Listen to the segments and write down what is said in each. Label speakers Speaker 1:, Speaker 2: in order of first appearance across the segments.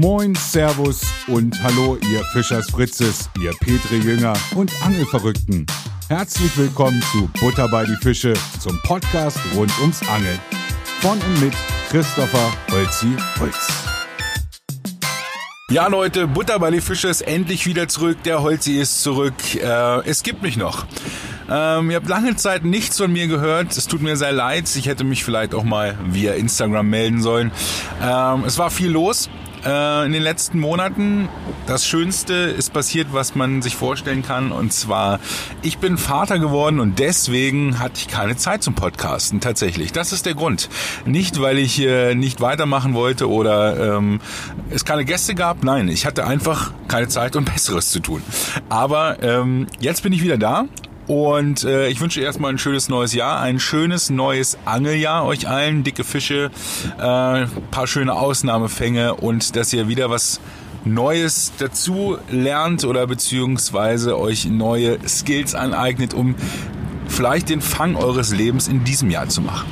Speaker 1: Moin, Servus und Hallo, ihr Fischers Fritzes, ihr Petri Jünger und Angelverrückten. Herzlich willkommen zu Butter bei die Fische, zum Podcast rund ums Angeln. Von und mit Christopher Holzi Holz.
Speaker 2: Ja, Leute, Butter bei die Fische ist endlich wieder zurück. Der Holzi ist zurück. Äh, es gibt mich noch. Ähm, ihr habt lange Zeit nichts von mir gehört. Es tut mir sehr leid. Ich hätte mich vielleicht auch mal via Instagram melden sollen. Ähm, es war viel los äh, in den letzten Monaten. Das Schönste ist passiert, was man sich vorstellen kann. Und zwar, ich bin Vater geworden und deswegen hatte ich keine Zeit zum Podcasten. Tatsächlich. Das ist der Grund. Nicht, weil ich nicht weitermachen wollte oder ähm, es keine Gäste gab. Nein, ich hatte einfach keine Zeit und Besseres zu tun. Aber ähm, jetzt bin ich wieder da und äh, ich wünsche erstmal ein schönes neues Jahr, ein schönes neues Angeljahr euch allen, dicke Fische, äh, paar schöne Ausnahmefänge und dass ihr wieder was Neues dazu lernt oder beziehungsweise euch neue Skills aneignet, um vielleicht den Fang eures Lebens in diesem Jahr zu machen.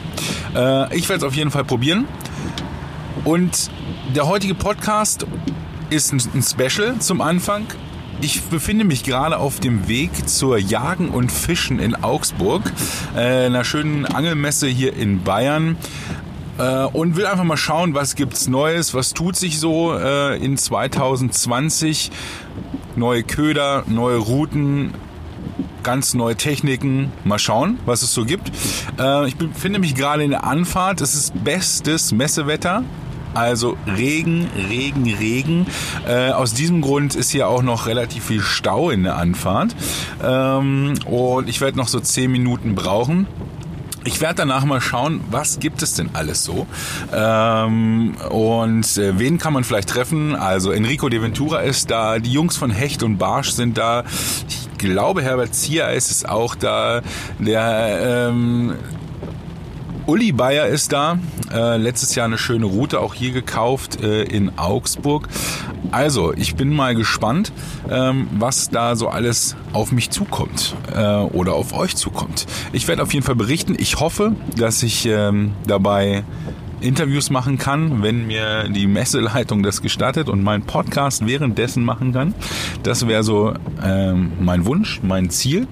Speaker 2: Äh, ich werde es auf jeden Fall probieren. Und der heutige Podcast ist ein, ein Special zum Anfang. Ich befinde mich gerade auf dem Weg zur Jagen und Fischen in Augsburg, äh, einer schönen Angelmesse hier in Bayern äh, und will einfach mal schauen, was gibt's Neues, was tut sich so äh, in 2020. Neue Köder, neue Routen, ganz neue Techniken. Mal schauen, was es so gibt. Äh, ich befinde mich gerade in der Anfahrt. Es ist bestes Messewetter. Also Regen, Regen, Regen. Äh, aus diesem Grund ist hier auch noch relativ viel Stau in der Anfahrt. Ähm, und ich werde noch so 10 Minuten brauchen. Ich werde danach mal schauen, was gibt es denn alles so ähm, und äh, wen kann man vielleicht treffen. Also Enrico de Ventura ist da, die Jungs von Hecht und Barsch sind da. Ich glaube Herbert Zier ist es auch da. Der ähm, Uli Bayer ist da. Äh, letztes Jahr eine schöne Route auch hier gekauft äh, in Augsburg. Also, ich bin mal gespannt, ähm, was da so alles auf mich zukommt äh, oder auf euch zukommt. Ich werde auf jeden Fall berichten. Ich hoffe, dass ich ähm, dabei Interviews machen kann, wenn mir die Messeleitung das gestattet und meinen Podcast währenddessen machen kann. Das wäre so ähm, mein Wunsch, mein Ziel.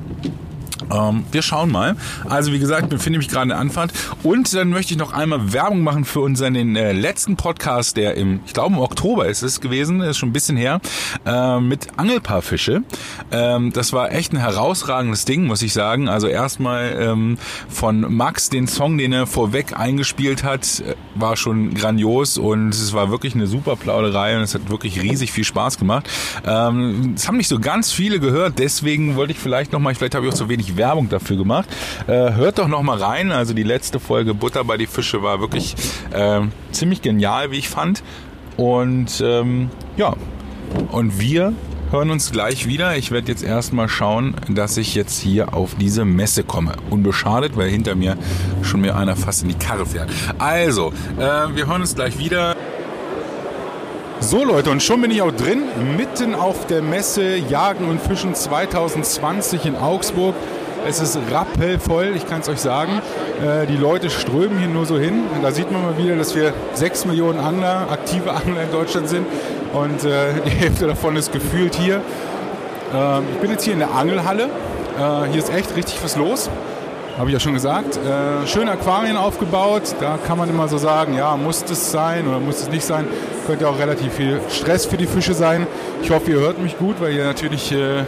Speaker 2: Ähm, wir schauen mal. Also wie gesagt, befinde mich gerade in der Anfahrt. Und dann möchte ich noch einmal Werbung machen für unseren den, äh, letzten Podcast, der im, ich glaube im Oktober ist es gewesen, ist schon ein bisschen her, äh, mit Angelpaarfische. Ähm, das war echt ein herausragendes Ding, muss ich sagen. Also erstmal ähm, von Max den Song, den er vorweg eingespielt hat, äh, war schon grandios und es war wirklich eine super Plauderei und es hat wirklich riesig viel Spaß gemacht. Ähm, es haben nicht so ganz viele gehört, deswegen wollte ich vielleicht nochmal, vielleicht habe ich auch zu wenig Werbung dafür gemacht. Äh, hört doch noch mal rein. Also die letzte Folge Butter bei die Fische war wirklich äh, ziemlich genial, wie ich fand. Und ähm, ja, und wir hören uns gleich wieder. Ich werde jetzt erstmal schauen, dass ich jetzt hier auf diese Messe komme. Unbeschadet, weil hinter mir schon mir einer fast in die Karre fährt. Also, äh, wir hören uns gleich wieder. So Leute, und schon bin ich auch drin, mitten auf der Messe Jagen und Fischen 2020 in Augsburg. Es ist rappelvoll, ich kann es euch sagen. Äh, die Leute strömen hier nur so hin. Da sieht man mal wieder, dass wir 6 Millionen Angler, aktive Angler in Deutschland sind. Und äh, die Hälfte davon ist gefühlt hier. Äh, ich bin jetzt hier in der Angelhalle. Äh, hier ist echt richtig was los habe ich ja schon gesagt. Äh, schöne Aquarien aufgebaut. Da kann man immer so sagen, ja, muss das sein oder muss es nicht sein. Könnte auch relativ viel Stress für die Fische sein. Ich hoffe, ihr hört mich gut, weil hier natürlich äh, eine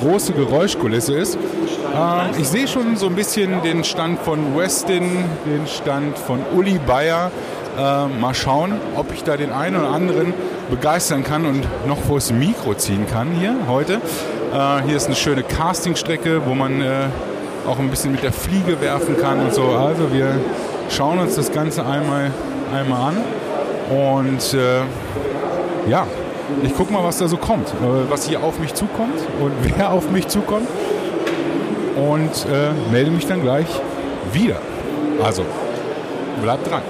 Speaker 2: große Geräuschkulisse ist. Äh, ich sehe schon so ein bisschen den Stand von Westin, den Stand von Uli Bayer. Äh, mal schauen, ob ich da den einen oder anderen begeistern kann und noch vors Mikro ziehen kann hier heute. Äh, hier ist eine schöne Castingstrecke, wo man äh, auch ein bisschen mit der Fliege werfen kann und so. Also wir schauen uns das Ganze einmal, einmal an und äh, ja, ich gucke mal, was da so kommt, äh, was hier auf mich zukommt und wer auf mich zukommt und äh, melde mich dann gleich wieder. Also, bleibt dran.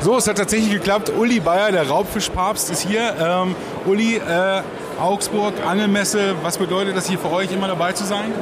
Speaker 2: So, es hat tatsächlich geklappt. Uli Bayer, der Raubfischpapst, ist hier. Ähm, Uli, äh, Augsburg, Angelmesse, was bedeutet das hier für euch, immer dabei zu sein?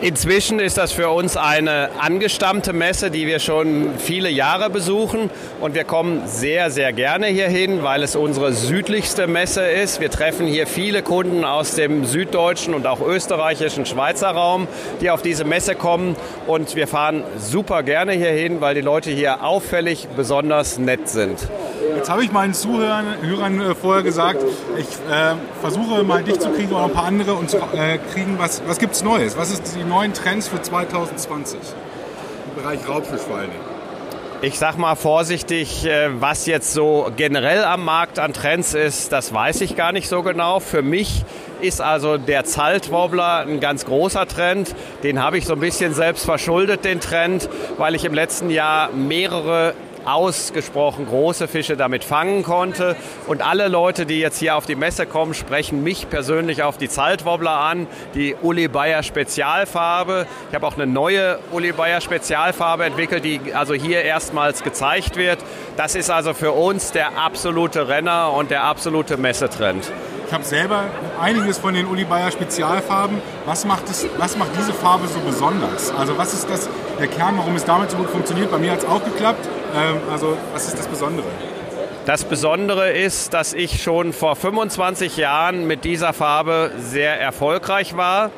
Speaker 3: Inzwischen ist das für uns eine angestammte Messe, die wir schon viele Jahre besuchen. Und wir kommen sehr, sehr gerne hierhin, weil es unsere südlichste Messe ist. Wir treffen hier viele Kunden aus dem süddeutschen und auch österreichischen Schweizer Raum, die auf diese Messe kommen. Und wir fahren super gerne hierhin, weil die Leute hier auffällig besonders nett sind.
Speaker 2: Jetzt habe ich meinen Zuhörern Hörern äh, vorher gesagt, ich äh, versuche mal dich zu kriegen oder ein paar andere und zu äh, kriegen, was, was gibt es Neues? Was ist die neuen Trends für 2020 im Bereich Raubfisch vor allen Dingen?
Speaker 3: Ich sag mal vorsichtig, äh, was jetzt so generell am Markt an Trends ist, das weiß ich gar nicht so genau. Für mich ist also der Zaltwobbler ein ganz großer Trend. Den habe ich so ein bisschen selbst verschuldet, den Trend, weil ich im letzten Jahr mehrere ausgesprochen große Fische damit fangen konnte. Und alle Leute, die jetzt hier auf die Messe kommen, sprechen mich persönlich auf die Zaltwobbler an, die Uli Bayer Spezialfarbe. Ich habe auch eine neue Uli Bayer Spezialfarbe entwickelt, die also hier erstmals gezeigt wird. Das ist also für uns der absolute Renner und der absolute Messetrend.
Speaker 2: Ich habe selber einiges von den Uli Bayer Spezialfarben. Was macht, es, was macht diese Farbe so besonders? Also was ist das, der Kern, warum es damit so gut funktioniert? Bei mir hat es auch geklappt. Ähm, also was ist das Besondere?
Speaker 3: Das Besondere ist, dass ich schon vor 25 Jahren mit dieser Farbe sehr erfolgreich war.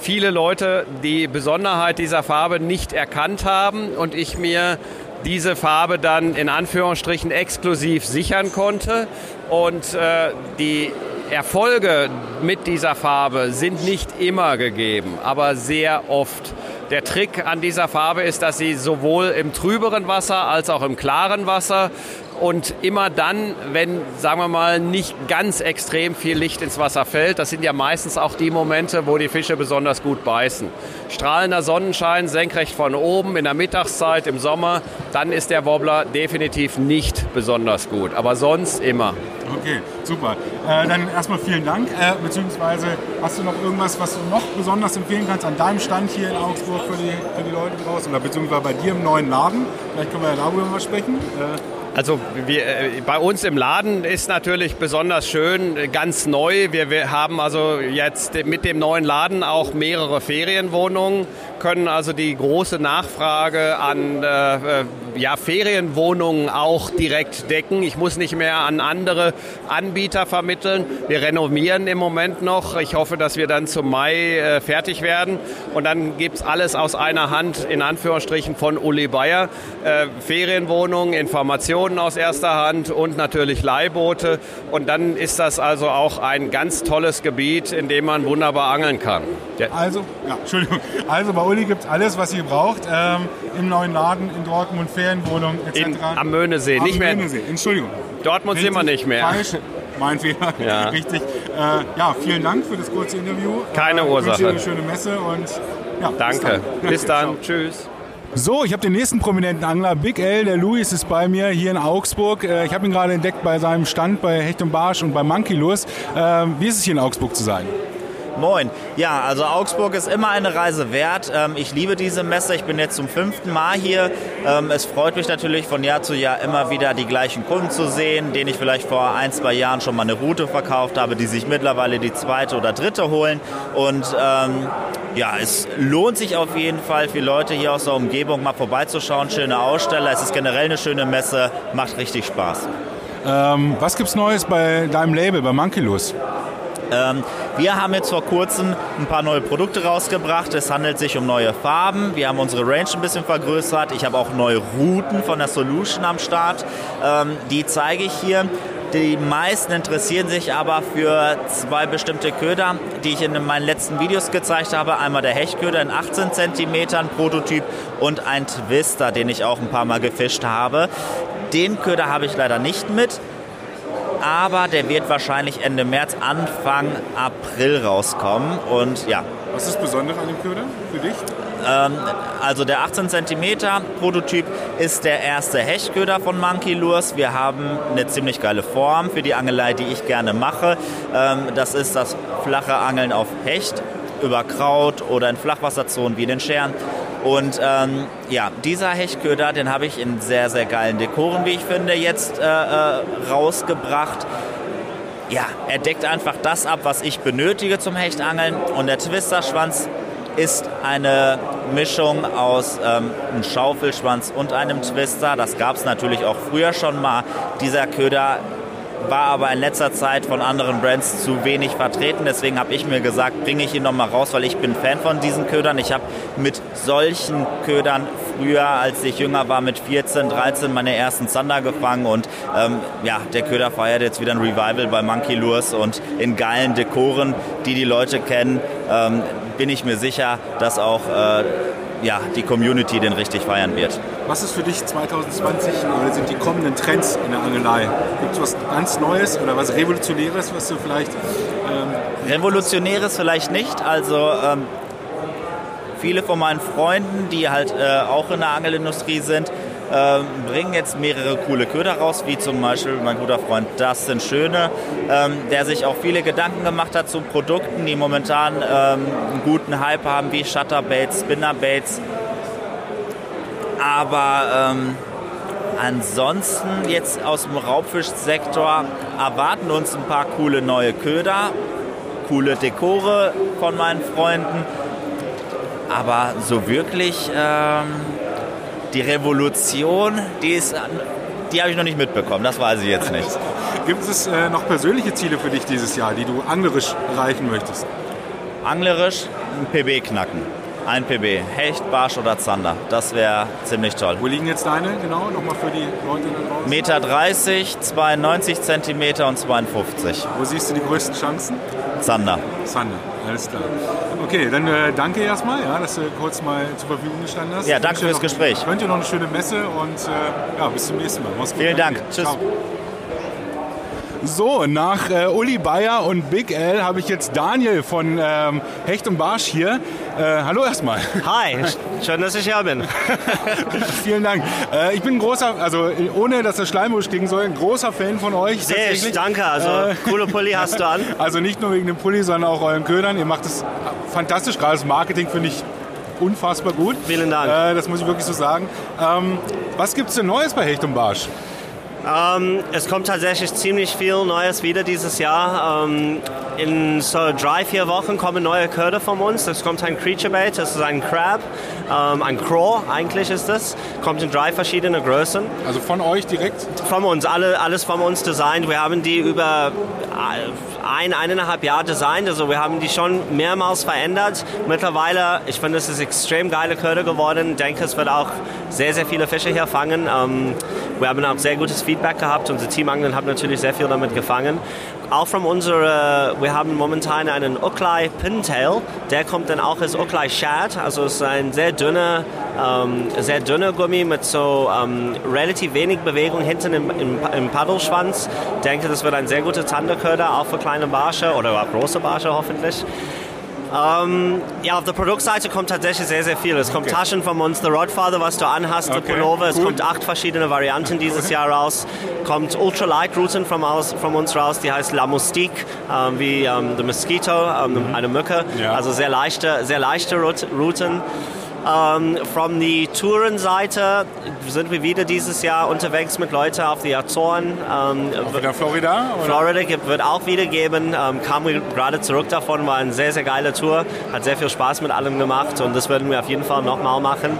Speaker 3: Viele Leute die Besonderheit dieser Farbe nicht erkannt haben und ich mir diese Farbe dann in Anführungsstrichen exklusiv sichern konnte. Und äh, die Erfolge mit dieser Farbe sind nicht immer gegeben, aber sehr oft. Der Trick an dieser Farbe ist, dass sie sowohl im trüberen Wasser als auch im klaren Wasser und immer dann, wenn, sagen wir mal, nicht ganz extrem viel Licht ins Wasser fällt, das sind ja meistens auch die Momente, wo die Fische besonders gut beißen. Strahlender Sonnenschein senkrecht von oben in der Mittagszeit im Sommer, dann ist der Wobbler definitiv nicht besonders gut, aber sonst immer.
Speaker 2: Okay, super. Äh, dann erstmal vielen Dank. Äh, beziehungsweise hast du noch irgendwas, was du noch besonders empfehlen kannst an deinem Stand hier in Augsburg für die, für die Leute draußen oder beziehungsweise bei dir im neuen Laden? Vielleicht können wir ja darüber mal sprechen. Äh,
Speaker 3: also wir, äh, bei uns im Laden ist natürlich besonders schön, äh, ganz neu. Wir, wir haben also jetzt mit dem neuen Laden auch mehrere Ferienwohnungen können also die große Nachfrage an äh, äh, ja, Ferienwohnungen auch direkt decken. Ich muss nicht mehr an andere Anbieter vermitteln. Wir renovieren im Moment noch. Ich hoffe, dass wir dann zum Mai äh, fertig werden. Und dann gibt es alles aus einer Hand, in Anführungsstrichen, von Uli Bayer. Äh, Ferienwohnungen, Informationen aus erster Hand und natürlich Leihboote. Und dann ist das also auch ein ganz tolles Gebiet, in dem man wunderbar angeln kann.
Speaker 2: Ja. Also, ja, Entschuldigung. Also bei Uli gibt es alles, was ihr braucht. Ähm, Im neuen Laden in Dortmund, Ferienwohnung etc.
Speaker 3: In, am Möhnesee,
Speaker 2: am
Speaker 3: nicht mehr.
Speaker 2: Möhnesee, Entschuldigung.
Speaker 3: Dortmund sind wir nicht mehr.
Speaker 2: Falsch. Mein Fehler, ja. richtig. Äh, ja, vielen Dank für das kurze Interview.
Speaker 3: Keine äh, Ursache.
Speaker 2: Ich wünsche dir eine schöne Messe und ja,
Speaker 3: Danke. Bis dann. Bis dann. Tschüss.
Speaker 2: So, ich habe den nächsten prominenten Angler, Big L, der Luis ist bei mir hier in Augsburg. Äh, ich habe ihn gerade entdeckt bei seinem Stand bei Hecht und Barsch und bei Monkey Lures. Ähm, wie ist es hier in Augsburg zu sein?
Speaker 4: Moin. Ja, also Augsburg ist immer eine Reise wert. Ähm, ich liebe diese Messe. Ich bin jetzt zum fünften Mal hier. Ähm, es freut mich natürlich von Jahr zu Jahr immer wieder die gleichen Kunden zu sehen, denen ich vielleicht vor ein, zwei Jahren schon mal eine Route verkauft habe, die sich mittlerweile die zweite oder dritte holen. Und ähm, ja, es lohnt sich auf jeden Fall für Leute hier aus der Umgebung mal vorbeizuschauen. Schöne Aussteller. Es ist generell eine schöne Messe. Macht richtig Spaß.
Speaker 2: Ähm, was gibt's Neues bei deinem Label, bei Monkeylos?
Speaker 4: Ähm, wir haben jetzt vor kurzem ein paar neue Produkte rausgebracht. Es handelt sich um neue Farben. Wir haben unsere Range ein bisschen vergrößert. Ich habe auch neue Routen von der Solution am Start. Ähm, die zeige ich hier. Die meisten interessieren sich aber für zwei bestimmte Köder, die ich in meinen letzten Videos gezeigt habe. Einmal der Hechtköder in 18 cm Prototyp und ein Twister, den ich auch ein paar Mal gefischt habe. Den Köder habe ich leider nicht mit aber der wird wahrscheinlich Ende März, Anfang April rauskommen. Und ja.
Speaker 2: Was ist besonders an dem Köder für dich?
Speaker 4: Ähm, also der 18 cm Prototyp ist der erste Hechtköder von Monkey Lures. Wir haben eine ziemlich geile Form für die Angelei, die ich gerne mache. Ähm, das ist das flache Angeln auf Hecht über Kraut oder in Flachwasserzonen wie in den Scheren. Und ähm, ja, dieser Hechtköder, den habe ich in sehr, sehr geilen Dekoren, wie ich finde, jetzt äh, äh, rausgebracht. Ja, er deckt einfach das ab, was ich benötige zum Hechtangeln. Und der Twisterschwanz ist eine Mischung aus ähm, einem Schaufelschwanz und einem Twister. Das gab es natürlich auch früher schon mal. Dieser Köder war aber in letzter Zeit von anderen Brands zu wenig vertreten. Deswegen habe ich mir gesagt, bringe ich ihn nochmal raus, weil ich bin Fan von diesen Ködern. Ich habe mit solchen Ködern früher, als ich jünger war, mit 14, 13 meine ersten Zander gefangen und ähm, ja, der Köder feiert jetzt wieder ein Revival bei Monkey Lures und in geilen Dekoren, die die Leute kennen, ähm, bin ich mir sicher, dass auch äh, ja, die Community den richtig feiern wird.
Speaker 2: Was ist für dich 2020 oder sind die kommenden Trends in der Angelei? Gibt es was ganz Neues oder was Revolutionäres, was du vielleicht...
Speaker 4: Ähm Revolutionäres vielleicht nicht, also ähm, viele von meinen Freunden, die halt äh, auch in der Angelindustrie sind, äh, bringen jetzt mehrere coole Köder raus, wie zum Beispiel mein guter Freund Dustin Schöne, ähm, der sich auch viele Gedanken gemacht hat zu Produkten, die momentan ähm, einen guten Hype haben, wie Shutterbaits, Spinnerbaits. Aber ähm, ansonsten jetzt aus dem Raubfischsektor erwarten uns ein paar coole neue Köder, coole Dekore von meinen Freunden. Aber so wirklich ähm, die Revolution, die ist, die habe ich noch nicht mitbekommen. Das weiß ich jetzt nicht.
Speaker 2: Gibt es äh, noch persönliche Ziele für dich dieses Jahr, die du anglerisch erreichen möchtest?
Speaker 4: Anglerisch ein PB knacken. Ein PB. Hecht, Barsch oder Zander. Das wäre ziemlich toll.
Speaker 2: Wo liegen jetzt deine genau? Nochmal für die Leute da draußen.
Speaker 4: Meter 30, 92 Zentimeter und 52.
Speaker 2: Wo siehst du die größten Chancen?
Speaker 4: Zander.
Speaker 2: Zander, alles klar. Okay, dann äh, danke erstmal, ja, dass du kurz mal zur Verfügung gestanden hast.
Speaker 4: Ja, danke fürs Gespräch.
Speaker 2: Ich wünsche dir noch eine schöne Messe und äh, ja, bis zum nächsten Mal.
Speaker 4: Mach's gut. Vielen Dank. Tschüss. Ciao.
Speaker 2: So, nach äh, Uli Bayer und Big L habe ich jetzt Daniel von ähm, Hecht und Barsch hier. Äh, hallo erstmal.
Speaker 5: Hi, schön, dass ich hier bin.
Speaker 2: Vielen Dank. Äh, ich bin ein großer, also ohne dass das Schleimbusch klingen soll, ein großer Fan von euch.
Speaker 5: Sehr, danke. Also äh, coole Pulli hast du an.
Speaker 2: Also nicht nur wegen dem Pulli, sondern auch euren Ködern. Ihr macht es fantastisch. Gerade das Marketing finde ich unfassbar gut.
Speaker 5: Vielen Dank.
Speaker 2: Äh, das muss ich wirklich so sagen. Ähm, was gibt es denn Neues bei Hecht und Barsch?
Speaker 5: Ähm, es kommt tatsächlich ziemlich viel Neues wieder dieses Jahr. Ähm, in so drei, vier Wochen kommen neue Köder von uns. Es kommt ein Creature Bait, das ist ein Crab, ähm, ein Craw eigentlich ist das. Kommt in drei verschiedene Größen.
Speaker 2: Also von euch direkt?
Speaker 5: Von uns, alle, alles von uns designt. Wir haben die über ein, eineinhalb Jahre designt. Also wir haben die schon mehrmals verändert. Mittlerweile, ich finde, es ist extrem geile Köder geworden. Ich denke, es wird auch sehr, sehr viele Fische hier fangen. Ähm, wir haben auch sehr gutes Feedback gehabt. Unser Teamangeln hat natürlich sehr viel damit gefangen. Auch von unserer, wir haben momentan einen Uklai Pintail. Der kommt dann auch als Uklai Shad. Also es ist ein sehr dünner, ähm, sehr dünner Gummi mit so ähm, relativ wenig Bewegung hinten im, im, im Paddelschwanz. Ich denke, das wird ein sehr guter Zanderköder, auch für kleine Barsche oder auch große Barsche hoffentlich. Ähm, ja, auf der Produktseite kommt tatsächlich sehr, sehr viel. Es kommt okay. Taschen von uns, The Rodfather, was du anhast, okay. Pullover. Es cool. kommt acht verschiedene Varianten dieses Jahr raus. Kommt Ultralight Routen von, von uns raus, die heißt La Moustique, ähm, wie ähm, The Mosquito, ähm, mhm. eine Mücke. Ja. Also sehr leichte, sehr leichte Routen. Ähm, von der Tourenseite sind wir wieder dieses Jahr unterwegs mit Leuten auf die Azoren.
Speaker 2: Ähm, auch wieder Florida?
Speaker 5: Oder? Florida gibt, wird auch wieder geben. Ähm, kam gerade zurück davon, war eine sehr, sehr geile Tour. Hat sehr viel Spaß mit allem gemacht und das werden wir auf jeden Fall nochmal machen.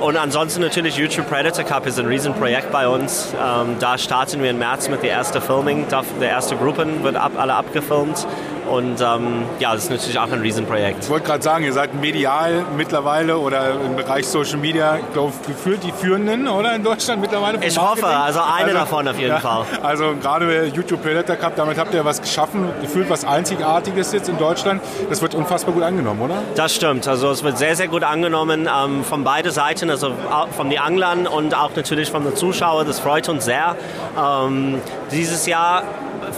Speaker 5: Und ansonsten natürlich YouTube Predator Cup ist ein Riesenprojekt bei uns. Da starten wir im März mit der ersten Filming. Der erste Gruppen wird ab, alle abgefilmt. Und ähm, ja, das ist natürlich auch ein Riesenprojekt.
Speaker 2: Ich wollte gerade sagen, ihr seid medial mittlerweile oder im Bereich Social Media, ich glaube, gefühlt die Führenden, oder in Deutschland mittlerweile?
Speaker 5: Ich hoffe, also eine also, davon auf jeden ja, Fall.
Speaker 2: Also gerade YouTube Predator Cup, damit habt ihr was geschaffen, gefühlt was Einzigartiges jetzt in Deutschland. Das wird unfassbar gut angenommen, oder?
Speaker 5: Das stimmt, also es wird sehr, sehr gut angenommen ähm, von beiden Seiten, also von den Anglern und auch natürlich von den Zuschauern. Das freut uns sehr. Ähm, dieses Jahr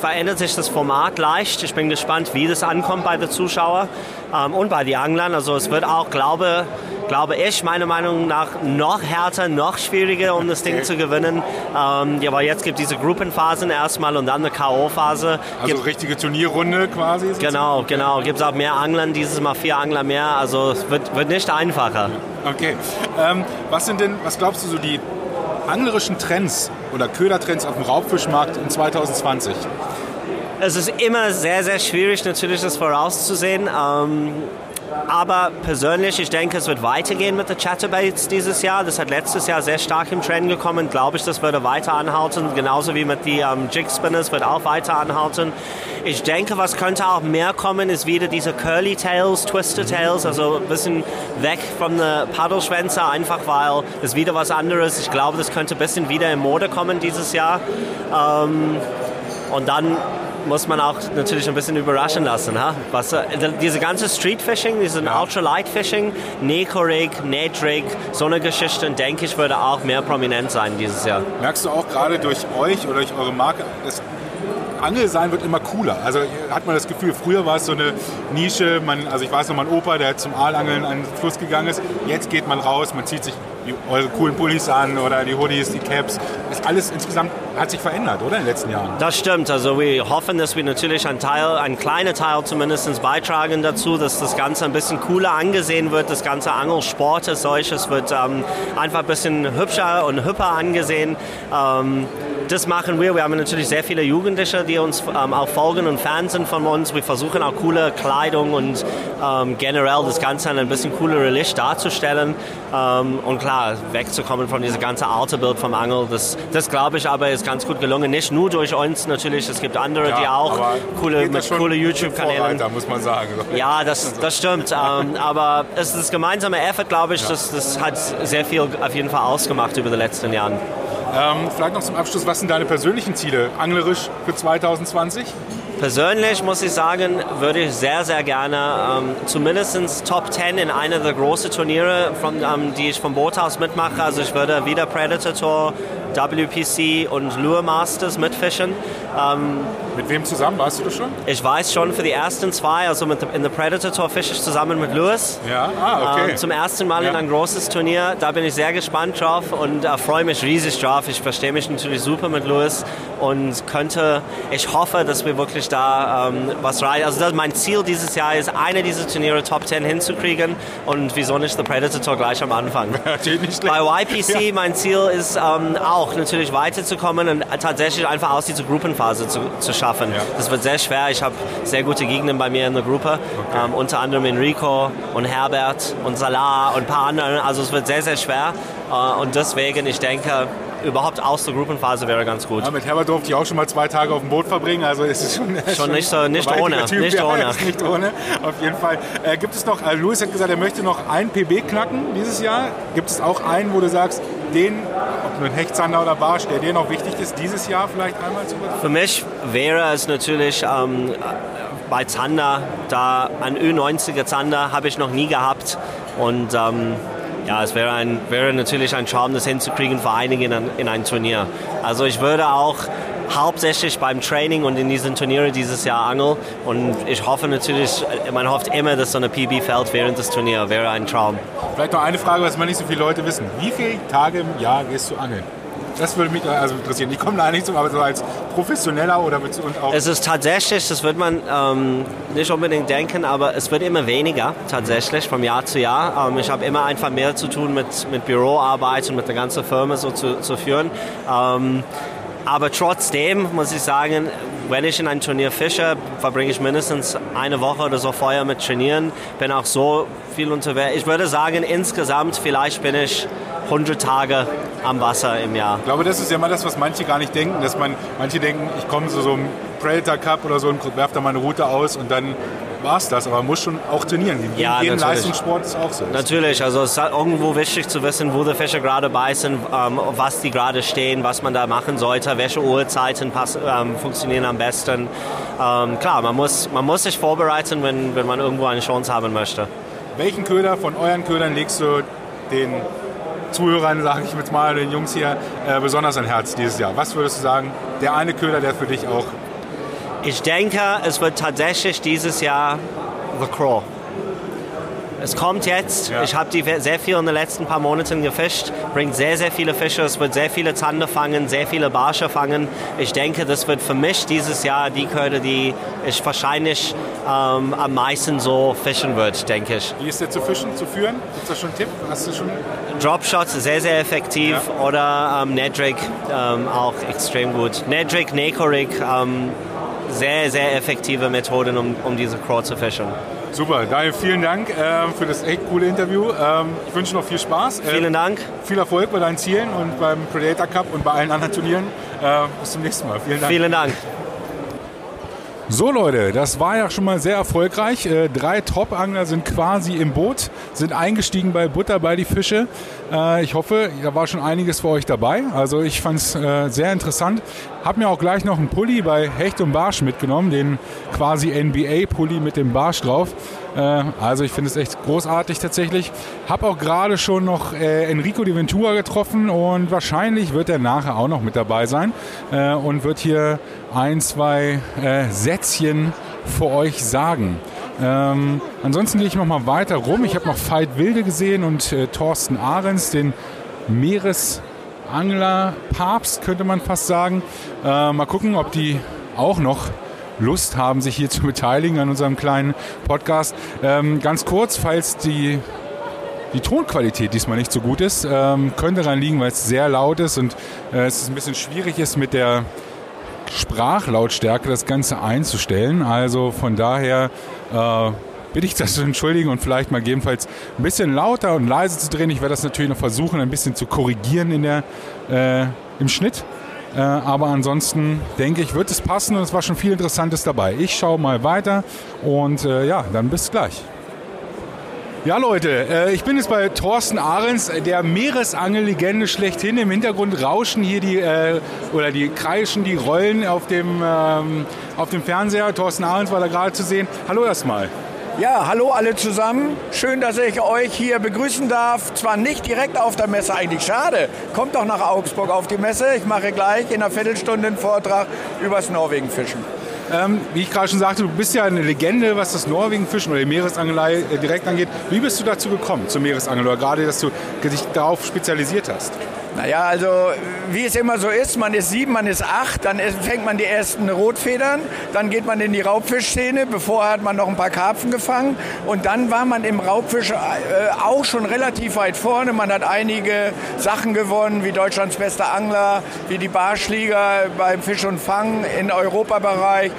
Speaker 5: verändert sich das Format leicht. Ich bin gespannt, wie das ankommt bei den Zuschauern ähm, und bei den Anglern. Also es wird auch, glaube, glaube ich, meiner Meinung nach noch härter, noch schwieriger, um das Ding zu gewinnen. Ähm, ja, aber jetzt gibt es diese Gruppenphasen erstmal und dann eine K.O.-Phase.
Speaker 2: Also gibt, richtige Turnierrunde quasi?
Speaker 5: Genau, genau. Gibt es auch mehr Anglern, dieses Mal vier Angler mehr. Also es wird, wird nicht einfacher.
Speaker 2: Okay. Ähm, was sind denn, was glaubst du so die anglerischen Trends oder Ködertrends auf dem Raubfischmarkt in 2020?
Speaker 5: Es ist immer sehr, sehr schwierig, natürlich das vorauszusehen. Ähm, aber persönlich, ich denke, es wird weitergehen mit den Chatterbaits dieses Jahr. Das hat letztes Jahr sehr stark im Trend gekommen. Glaube ich, das würde weiter anhalten. Genauso wie mit den ähm, Jig Spinners wird auch weiter anhalten. Ich denke, was könnte auch mehr kommen, ist wieder diese Curly Tails, Twister Tails, also ein bisschen weg von den Paddelschwänze, einfach weil es wieder was anderes. Ich glaube, das könnte ein bisschen wieder in Mode kommen dieses Jahr. Ähm, und dann muss man auch natürlich ein bisschen überraschen lassen. Ha? Was, äh, diese ganze Street Fishing, diese ja. Ultralight Fishing, Neko-Rig, Net-Rig, so eine Geschichte, denke ich, würde auch mehr prominent sein dieses Jahr.
Speaker 2: Merkst du auch gerade durch euch oder durch eure Marke, dass Angelsein wird immer cooler. Also hat man das Gefühl, früher war es so eine Nische, man, also ich weiß noch, mein Opa, der zum Aalangeln an den Fluss gegangen ist, jetzt geht man raus, man zieht sich die, eure coolen Pullis an oder die Hoodies, die Caps. Das alles insgesamt hat sich verändert, oder in den letzten Jahren?
Speaker 5: Das stimmt. Also wir hoffen, dass wir natürlich einen Teil, einen kleinen Teil zumindest beitragen dazu, dass das Ganze ein bisschen cooler angesehen wird. Das ganze Angelsport als solches wird ähm, einfach ein bisschen hübscher und hüpper angesehen. Ähm, das machen wir. Wir haben natürlich sehr viele Jugendliche, die uns ähm, auch folgen und Fans sind von uns. Wir versuchen auch coole Kleidung und ähm, generell das Ganze ein bisschen coolere Licht darzustellen. Ähm, und klar, wegzukommen von diesem ganzen alte Bild vom Angel. Das, das glaube ich aber ist ganz gut gelungen. Nicht nur durch uns natürlich. Es gibt andere, ja, die auch coole, mit coole YouTube-Kanälen.
Speaker 2: muss man sagen.
Speaker 5: Ja, das, das stimmt. ähm, aber es ist das gemeinsame Effort, glaube ich. Ja. Das, das hat sehr viel auf jeden Fall ausgemacht über die letzten Jahre.
Speaker 2: Ähm, vielleicht noch zum Abschluss, was sind deine persönlichen Ziele anglerisch für 2020?
Speaker 5: Persönlich muss ich sagen, würde ich sehr, sehr gerne ähm, zumindest Top 10 in einer der großen Turniere, von, ähm, die ich vom Boot aus mitmache. Also ich würde wieder Predator Tour, WPC und Lure Masters mitfischen.
Speaker 2: Ähm, mit wem zusammen? Weißt du das schon?
Speaker 5: Ich weiß schon für die ersten zwei, also mit, in der Predator Tour fische ich zusammen mit Lewis.
Speaker 2: Ja, ah, okay.
Speaker 5: Ähm, zum ersten Mal ja. in ein großes Turnier. Da bin ich sehr gespannt drauf und äh, freue mich riesig drauf. Ich verstehe mich natürlich super mit Lewis und könnte, ich hoffe, dass wir wirklich da ähm, was rein. Also das, mein Ziel dieses Jahr ist, eine dieser Turniere Top 10 hinzukriegen und wieso nicht der Predator Tour gleich am Anfang. Bei YPC, ja. mein Ziel ist ähm, auch natürlich weiterzukommen und tatsächlich einfach aus dieser Gruppenphase zu, zu schaffen. Ja. Das wird sehr schwer. Ich habe sehr gute Gegner bei mir in der Gruppe, okay. ähm, unter anderem Enrico und Herbert und Salah und ein paar andere. Also es wird sehr, sehr schwer äh, und deswegen, ich denke, überhaupt aus der Gruppenphase wäre ganz gut.
Speaker 2: Ja, mit Herbert durfte ich auch schon mal zwei Tage auf dem Boot verbringen, also ist es schon,
Speaker 5: schon, schon nicht, so, nicht ohne.
Speaker 2: Typ,
Speaker 5: nicht,
Speaker 2: ja,
Speaker 5: ohne.
Speaker 2: nicht ohne. Auf jeden Fall. Äh, gibt es noch, äh, Luis hat gesagt, er möchte noch ein PB knacken dieses Jahr. Gibt es auch einen, wo du sagst, den, ob nur ein Hechtzander oder Barsch, der dir noch wichtig ist, dieses Jahr vielleicht einmal zu übertragen?
Speaker 5: Für mich wäre es natürlich ähm, bei Zander, da ein Ü90er Zander habe ich noch nie gehabt und ähm, ja, es wäre, ein, wäre natürlich ein Charme, das hinzukriegen für einige in ein, in ein Turnier. Also ich würde auch hauptsächlich beim Training und in diesen Turnieren dieses Jahr angeln. Und ich hoffe natürlich, man hofft immer, dass so eine PB fällt während des Turniers. Wäre ein Traum.
Speaker 2: Vielleicht noch eine Frage, was man nicht so viele Leute wissen. Wie viele Tage im Jahr gehst du angeln? Das würde mich also interessieren. Ich komme da nicht so, aber so als Professioneller oder mit und
Speaker 5: auch. Es ist tatsächlich, das wird man ähm, nicht unbedingt denken, aber es wird immer weniger tatsächlich vom Jahr zu Jahr. Ähm, ich habe immer einfach mehr zu tun mit, mit Büroarbeit und mit der ganzen Firma so zu, zu führen. Ähm, aber trotzdem muss ich sagen, wenn ich in ein Turnier fische, verbringe ich mindestens eine Woche oder so vorher mit Trainieren. Bin auch so viel unterwegs. Ich würde sagen, insgesamt vielleicht bin ich 100 Tage am Wasser im Jahr.
Speaker 2: Ich glaube, das ist ja mal das, was manche gar nicht denken. Dass man, manche denken, ich komme zu so einem Predator Cup oder so und werfe da meine Route aus und dann war es das. Aber man muss schon auch trainieren. In ja, jedem Leistungssport ist auch so.
Speaker 5: Natürlich, also es ist halt irgendwo wichtig zu wissen, wo die Fische gerade beißen, ähm, was die gerade stehen, was man da machen sollte, welche Uhrzeiten ähm, funktionieren am besten. Ähm, klar, man muss, man muss sich vorbereiten, wenn, wenn man irgendwo eine Chance haben möchte.
Speaker 2: Welchen Köder von euren Ködern legst du den Zuhörern, sage ich jetzt mal, den Jungs hier, äh, besonders ein Herz dieses Jahr? Was würdest du sagen, der eine Köder, der für dich auch...
Speaker 5: Ich denke, es wird tatsächlich dieses Jahr The Craw. Es kommt jetzt. Ja. Ich habe die sehr viel in den letzten paar Monaten gefischt. Bringt sehr, sehr viele Fische. Es wird sehr viele Zander fangen, sehr viele Barsche fangen. Ich denke, das wird für mich dieses Jahr die Köder, die ich wahrscheinlich ähm, am meisten so fischen wird, denke ich.
Speaker 2: Wie ist der zu fischen, zu führen? Gibt es da schon einen Tipp? Hast du schon?
Speaker 5: Dropshots sehr, sehr effektiv. Ja. Oder ähm, Nedrick ähm, auch extrem gut. Nedrick, Nekorik, ähm, sehr, sehr effektive Methoden, um, um diese Craw zu fischen.
Speaker 2: Super, Daniel, vielen Dank äh, für das echt coole Interview. Ähm, ich wünsche noch viel Spaß. Äh,
Speaker 5: Vielen Dank.
Speaker 2: Viel Erfolg bei deinen Zielen und beim Predator Cup und bei allen anderen Turnieren. Äh, bis zum nächsten Mal. Vielen Dank.
Speaker 5: Vielen Dank.
Speaker 2: So Leute, das war ja schon mal sehr erfolgreich. Äh, drei Top-Angler sind quasi im Boot, sind eingestiegen bei Butter bei die Fische. Äh, ich hoffe, da war schon einiges für euch dabei. Also ich fand es äh, sehr interessant. Hab mir auch gleich noch einen Pulli bei Hecht und Barsch mitgenommen, den quasi NBA-Pulli mit dem Barsch drauf. Äh, also ich finde es echt großartig tatsächlich. Hab auch gerade schon noch äh, Enrico Di Ventura getroffen und wahrscheinlich wird er nachher auch noch mit dabei sein äh, und wird hier ein, zwei Sätzchen für euch sagen. Ähm, ansonsten gehe ich noch mal weiter rum. Ich habe noch Veit Wilde gesehen und äh, Thorsten Ahrens, den Meeresangler-Papst, könnte man fast sagen. Äh, mal gucken, ob die auch noch Lust haben, sich hier zu beteiligen an unserem kleinen Podcast. Ähm, ganz kurz, falls die die Tonqualität diesmal nicht so gut ist, ähm, könnte daran liegen, weil es sehr laut ist und äh, es ein bisschen schwierig ist mit der Sprachlautstärke das Ganze einzustellen. Also von daher äh, bitte ich das zu entschuldigen und vielleicht mal gegebenenfalls ein bisschen lauter und leise zu drehen. Ich werde das natürlich noch versuchen, ein bisschen zu korrigieren in der, äh, im Schnitt. Äh, aber ansonsten denke ich, wird es passen und es war schon viel Interessantes dabei. Ich schaue mal weiter und äh, ja, dann bis gleich. Ja, Leute, äh, ich bin jetzt bei Thorsten Ahrens, der Meeresangellegende schlechthin. Im Hintergrund rauschen hier die, äh, oder die kreischen die Rollen auf dem, ähm, auf dem Fernseher. Thorsten Ahrens war da gerade zu sehen. Hallo erstmal.
Speaker 6: Ja, hallo alle zusammen. Schön, dass ich euch hier begrüßen darf. Zwar nicht direkt auf der Messe, eigentlich schade. Kommt doch nach Augsburg auf die Messe. Ich mache gleich in einer Viertelstunde einen Vortrag übers Norwegenfischen.
Speaker 2: Ähm, wie ich gerade schon sagte, du bist ja eine Legende, was das Norwegenfischen oder die Meeresangelei äh, direkt angeht. Wie bist du dazu gekommen, zum Meeresangeln? Oder gerade, dass du dich darauf spezialisiert hast?
Speaker 6: Naja, also wie es immer so ist, man ist sieben, man ist acht, dann fängt man die ersten Rotfedern, dann geht man in die Raubfischszene, bevor hat man noch ein paar Karpfen gefangen und dann war man im Raubfisch äh, auch schon relativ weit vorne. Man hat einige Sachen gewonnen, wie Deutschlands bester Angler, wie die Barschliga beim Fisch und Fang im Europabereich.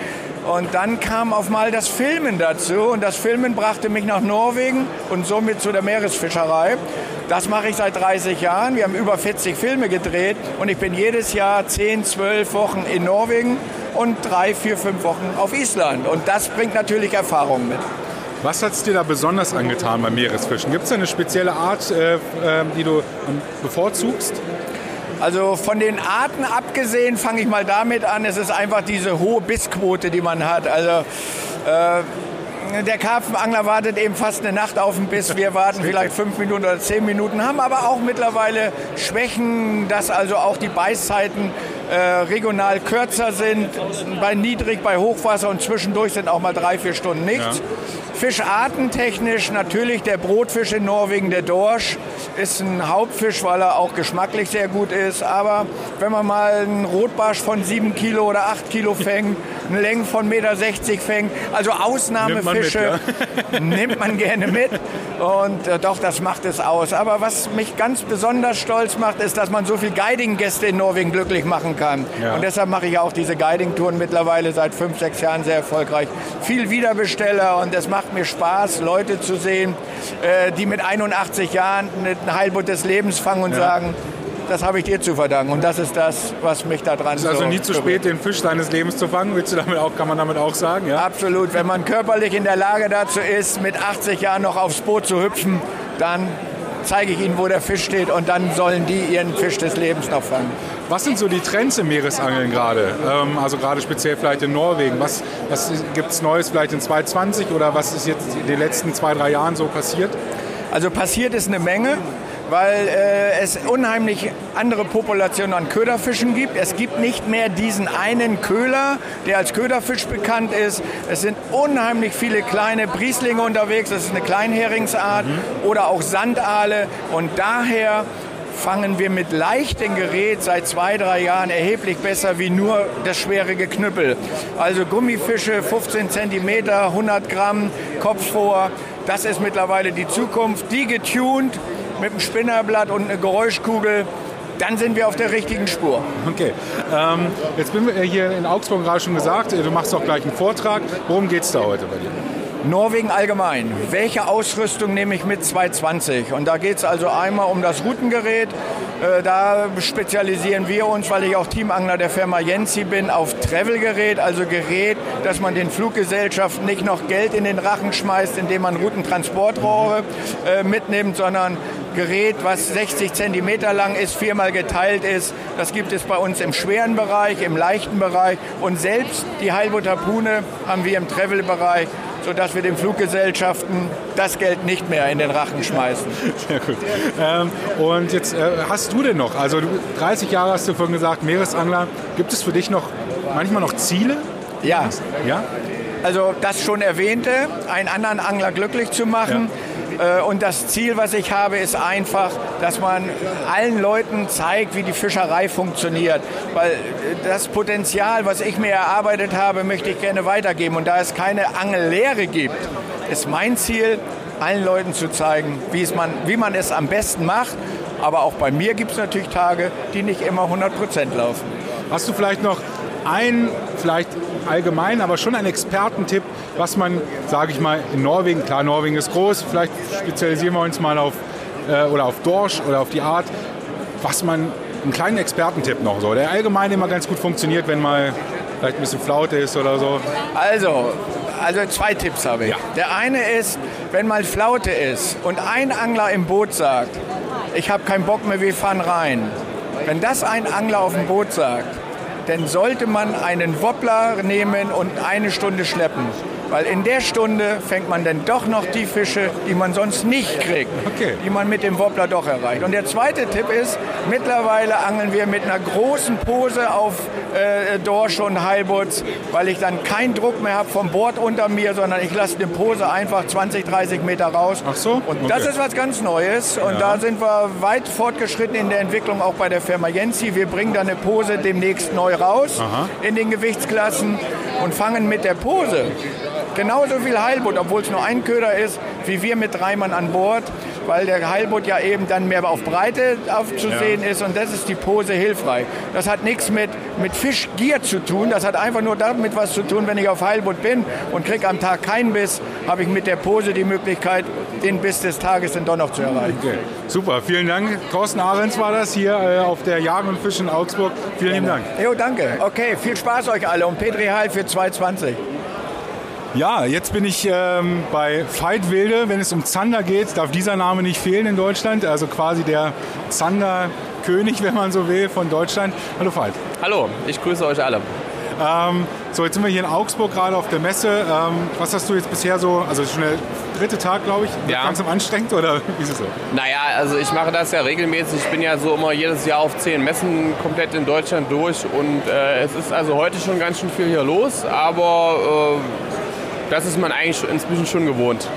Speaker 6: Und dann kam auf mal das Filmen dazu und das Filmen brachte mich nach Norwegen und somit zu der Meeresfischerei. Das mache ich seit 30 Jahren. Wir haben über 40 Filme gedreht und ich bin jedes Jahr 10, 12 Wochen in Norwegen und drei, vier, fünf Wochen auf Island. Und das bringt natürlich Erfahrung mit.
Speaker 2: Was hat es dir da besonders angetan beim Meeresfischen? Gibt es da eine spezielle Art, äh, äh, die du bevorzugst?
Speaker 6: Also von den Arten abgesehen fange ich mal damit an, es ist einfach diese hohe Bissquote, die man hat. Also äh, der Karpfenangler wartet eben fast eine Nacht auf den Biss. Wir warten vielleicht fünf Minuten oder zehn Minuten, haben aber auch mittlerweile Schwächen, dass also auch die Beißzeiten äh, regional kürzer sind. Bei Niedrig, bei Hochwasser und zwischendurch sind auch mal drei, vier Stunden nichts. Ja. Fischartentechnisch natürlich der Brotfisch in Norwegen, der Dorsch, ist ein Hauptfisch, weil er auch geschmacklich sehr gut ist. Aber wenn man mal einen Rotbarsch von 7 Kilo oder 8 Kilo fängt, eine Länge von 1,60 Meter fängt, also Ausnahmefische, nimmt man, mit, ja. nimmt man gerne mit. Und äh, doch, das macht es aus. Aber was mich ganz besonders stolz macht, ist, dass man so viele Guiding-Gäste in Norwegen glücklich machen kann. Ja. Und deshalb mache ich auch diese Guiding-Touren mittlerweile seit fünf, sechs Jahren sehr erfolgreich. Viel Wiederbesteller und es macht mir Spaß, Leute zu sehen, äh, die mit 81 Jahren ein Heilbutt des Lebens fangen und ja. sagen, das habe ich dir zu verdanken. Und das ist das, was mich da dran
Speaker 2: Es ist also nie zu spät, den Fisch deines Lebens zu fangen, willst du damit auch, kann man damit auch sagen? Ja?
Speaker 6: Absolut. Wenn man körperlich in der Lage dazu ist, mit 80 Jahren noch aufs Boot zu hüpfen, dann zeige ich ihnen, wo der Fisch steht und dann sollen die ihren Fisch des Lebens noch fangen.
Speaker 2: Was sind so die Trends im Meeresangeln gerade? Ähm, also gerade speziell vielleicht in Norwegen. Was, was gibt es Neues vielleicht in 2020 oder was ist jetzt in den letzten zwei, drei Jahren so passiert?
Speaker 6: Also passiert ist eine Menge weil äh, es unheimlich andere Populationen an Köderfischen gibt. Es gibt nicht mehr diesen einen Köhler, der als Köderfisch bekannt ist. Es sind unheimlich viele kleine Brieslinge unterwegs, das ist eine Kleinheringsart, mhm. oder auch Sandaale. Und daher fangen wir mit leichtem Gerät seit zwei, drei Jahren erheblich besser wie nur das schwere Geknüppel. Also Gummifische, 15 cm, 100 Gramm, Kopf vor, das ist mittlerweile die Zukunft. Die getuned mit einem Spinnerblatt und einer Geräuschkugel, dann sind wir auf der richtigen Spur.
Speaker 2: Okay. Ähm, jetzt bin wir hier in Augsburg gerade schon gesagt, du machst auch gleich einen Vortrag. Worum geht es da heute bei dir?
Speaker 6: Norwegen allgemein. Welche Ausrüstung nehme ich mit 220? Und da geht es also einmal um das Routengerät. Äh, da spezialisieren wir uns, weil ich auch Teamangler der Firma Jensi bin, auf Travelgerät, also Gerät, dass man den Fluggesellschaften nicht noch Geld in den Rachen schmeißt, indem man Routentransportrohre äh, mitnimmt, sondern Gerät, was 60 cm lang ist, viermal geteilt ist. Das gibt es bei uns im schweren Bereich, im leichten Bereich und selbst die Heilbutt Harpune haben wir im Travel-Bereich sodass wir den Fluggesellschaften das Geld nicht mehr in den Rachen schmeißen.
Speaker 2: Sehr gut. Ähm, und jetzt äh, hast du denn noch, also 30 Jahre hast du vorhin gesagt, Meeresangler, gibt es für dich noch manchmal noch Ziele?
Speaker 6: Ja.
Speaker 2: Ja?
Speaker 6: Also das schon erwähnte, einen anderen Angler glücklich zu machen. Ja und das Ziel, was ich habe, ist einfach, dass man allen Leuten zeigt, wie die Fischerei funktioniert. Weil äh, das Potenzial, was ich mir erarbeitet habe, möchte ich gerne weitergeben. Und da es keine Angellehre gibt, ist mein Ziel, allen Leuten zu zeigen, wie, es man, wie man es am besten macht. Aber auch bei mir gibt es natürlich Tage, die nicht immer 100 Prozent laufen.
Speaker 2: Hast du vielleicht noch ein, vielleicht allgemein, aber schon ein Expertentipp, was man, sage ich mal, in Norwegen, klar, Norwegen ist groß, vielleicht spezialisieren wir uns mal auf, äh, oder auf Dorsch oder auf die Art, was man, einen kleinen Expertentipp noch so, der allgemein immer ganz gut funktioniert, wenn mal vielleicht ein bisschen Flaute ist oder so.
Speaker 6: Also, also zwei Tipps habe ich. Ja. Der eine ist, wenn mal Flaute ist und ein Angler im Boot sagt, ich habe keinen Bock mehr, wir fahren rein. Wenn das ein Angler auf dem Boot sagt, dann sollte man einen Wobbler nehmen und eine Stunde schleppen. Weil in der Stunde fängt man dann doch noch die Fische, die man sonst nicht kriegt, okay. die man mit dem Wobbler doch erreicht. Und der zweite Tipp ist, mittlerweile angeln wir mit einer großen Pose auf äh, Dorsch und Heilbutz, weil ich dann keinen Druck mehr habe vom Bord unter mir, sondern ich lasse eine Pose einfach 20, 30 Meter raus.
Speaker 2: Ach so?
Speaker 6: Und okay. das ist was ganz Neues. Und ja. da sind wir weit fortgeschritten in der Entwicklung, auch bei der Firma Jensi. Wir bringen da eine Pose demnächst neu raus Aha. in den Gewichtsklassen und fangen mit der Pose genauso viel Heilbutt, obwohl es nur ein Köder ist, wie wir mit drei Mann an Bord, weil der Heilbutt ja eben dann mehr auf Breite aufzusehen ja. ist und das ist die Pose hilfreich. Das hat nichts mit, mit Fischgier zu tun, das hat einfach nur damit was zu tun, wenn ich auf Heilbutt bin und kriege am Tag keinen Biss, habe ich mit der Pose die Möglichkeit, den Biss des Tages dann doch noch zu erreichen. Okay.
Speaker 2: Super, vielen Dank. Thorsten Ahrens war das hier äh, auf der Jagen und Fischen in Augsburg. Vielen lieben Dank.
Speaker 6: Jo, danke. Okay, viel Spaß euch alle und Petri Heil für 220.
Speaker 2: Ja, jetzt bin ich ähm, bei Veit Wilde. Wenn es um Zander geht, darf dieser Name nicht fehlen in Deutschland. Also quasi der Zander-König, wenn man so will, von Deutschland. Hallo Veit.
Speaker 7: Hallo, ich grüße euch alle.
Speaker 2: Ähm, so, jetzt sind wir hier in Augsburg gerade auf der Messe. Ähm, was hast du jetzt bisher so, also schon der dritte Tag, glaube ich, ja. ganz anstrengend oder wie ist es so?
Speaker 7: Naja, also ich mache das ja regelmäßig. Ich bin ja so immer jedes Jahr auf zehn Messen komplett in Deutschland durch und äh, es ist also heute schon ganz schön viel hier los, aber äh, das ist man eigentlich inzwischen schon gewohnt.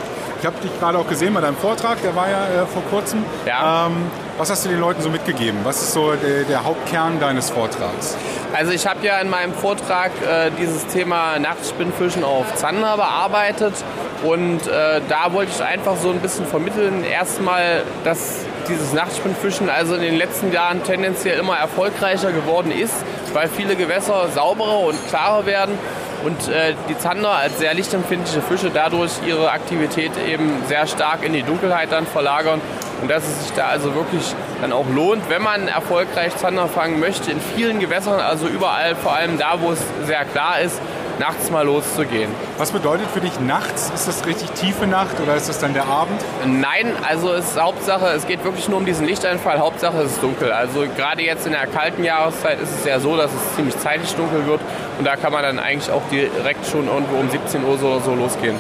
Speaker 2: Ich habe dich gerade auch gesehen bei deinem Vortrag, der war ja äh, vor kurzem.
Speaker 7: Ja. Ähm,
Speaker 2: was hast du den Leuten so mitgegeben? Was ist so der, der Hauptkern deines Vortrags?
Speaker 7: Also ich habe ja in meinem Vortrag äh, dieses Thema Nachtspinnfischen auf Zander bearbeitet und äh, da wollte ich einfach so ein bisschen vermitteln. Erstmal, dass dieses Nachtspinnfischen also in den letzten Jahren tendenziell immer erfolgreicher geworden ist, weil viele Gewässer sauberer und klarer werden und äh, die Zander als sehr lichtempfindliche Fische dadurch ihre Aktivität eben sehr stark in die Dunkelheit dann verlagern. Und dass es sich da also wirklich dann auch lohnt, wenn man erfolgreich Zander fangen möchte, in vielen Gewässern, also überall, vor allem da, wo es sehr klar ist, nachts mal loszugehen.
Speaker 2: Was bedeutet für dich nachts? Ist das richtig tiefe Nacht oder ist das dann der Abend?
Speaker 7: Nein, also es ist Hauptsache, es geht wirklich nur um diesen Lichteinfall. Hauptsache es ist dunkel. Also gerade jetzt in der kalten Jahreszeit ist es ja so, dass es ziemlich zeitig dunkel wird und da kann man dann eigentlich auch direkt schon irgendwo um 17 Uhr so, so losgehen.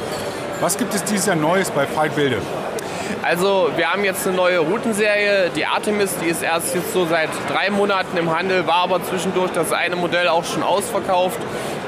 Speaker 2: Was gibt es dieses Jahr Neues bei Fight Wilde?
Speaker 7: Also wir haben jetzt eine neue Routenserie, die Artemis, die ist erst jetzt so seit drei Monaten im Handel, war aber zwischendurch das eine Modell auch schon ausverkauft.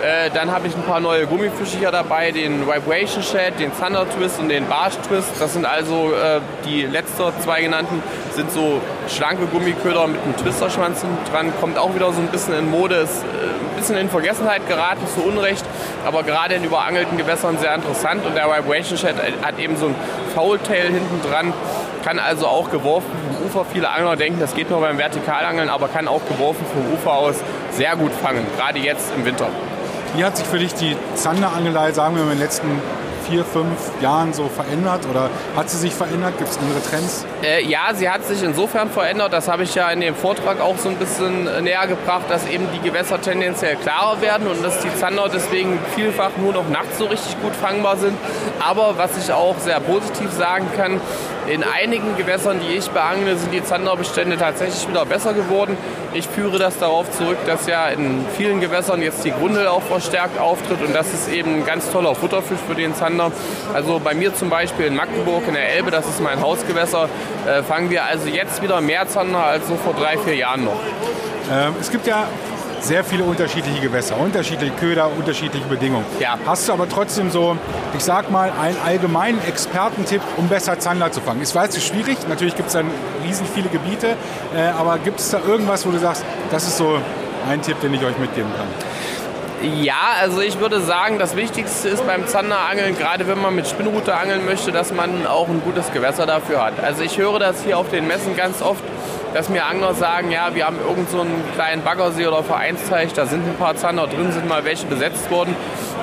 Speaker 7: Äh, dann habe ich ein paar neue Gummifische hier dabei, den Vibration Shed, den Thunder Twist und den Barsch Twist. Das sind also äh, die letzten zwei genannten, sind so schlanke Gummiköder mit einem Twisterschwanz dran. Kommt auch wieder so ein bisschen in Mode, ist äh, bisschen in Vergessenheit geraten, zu Unrecht, aber gerade in überangelten Gewässern sehr interessant. Und der Vibration Shed hat eben so ein Foultail hinten dran, kann also auch geworfen vom Ufer. Viele Angler denken, das geht nur beim Vertikalangeln, aber kann auch geworfen vom Ufer aus sehr gut fangen, gerade jetzt im Winter.
Speaker 2: Wie hat sich für dich die Zanderangelei, sagen wir mal, in den letzten vier, fünf Jahren so verändert oder hat sie sich verändert? Gibt es andere Trends?
Speaker 7: Äh, ja, sie hat sich insofern verändert, das habe ich ja in dem Vortrag auch so ein bisschen näher gebracht, dass eben die Gewässer tendenziell klarer werden und dass die Zander deswegen vielfach nur noch nachts so richtig gut fangbar sind. Aber was ich auch sehr positiv sagen kann, in einigen Gewässern, die ich beangle, sind die Zanderbestände tatsächlich wieder besser geworden. Ich führe das darauf zurück, dass ja in vielen Gewässern jetzt die Grundel auch verstärkt auftritt und das ist eben ein ganz toller Futterfisch für den Zander. Also bei mir zum Beispiel in Magdeburg in der Elbe, das ist mein Hausgewässer, äh, fangen wir also jetzt wieder mehr Zander als so vor drei, vier Jahren noch.
Speaker 2: Ähm, es gibt ja sehr viele unterschiedliche Gewässer, unterschiedliche Köder, unterschiedliche Bedingungen.
Speaker 7: Ja.
Speaker 2: Hast du aber trotzdem so, ich sag mal, einen allgemeinen Expertentipp, um besser Zander zu fangen? Ich weiß, es ist schwierig, natürlich gibt es dann riesig viele Gebiete, äh, aber gibt es da irgendwas, wo du sagst, das ist so ein Tipp, den ich euch mitgeben kann?
Speaker 7: Ja, also ich würde sagen, das Wichtigste ist beim Zanderangeln, gerade wenn man mit Spinnrute angeln möchte, dass man auch ein gutes Gewässer dafür hat. Also ich höre das hier auf den Messen ganz oft, dass mir Angler sagen, ja, wir haben irgend so einen kleinen Baggersee oder Vereinsteich, da sind ein paar Zander drin, sind mal welche besetzt worden.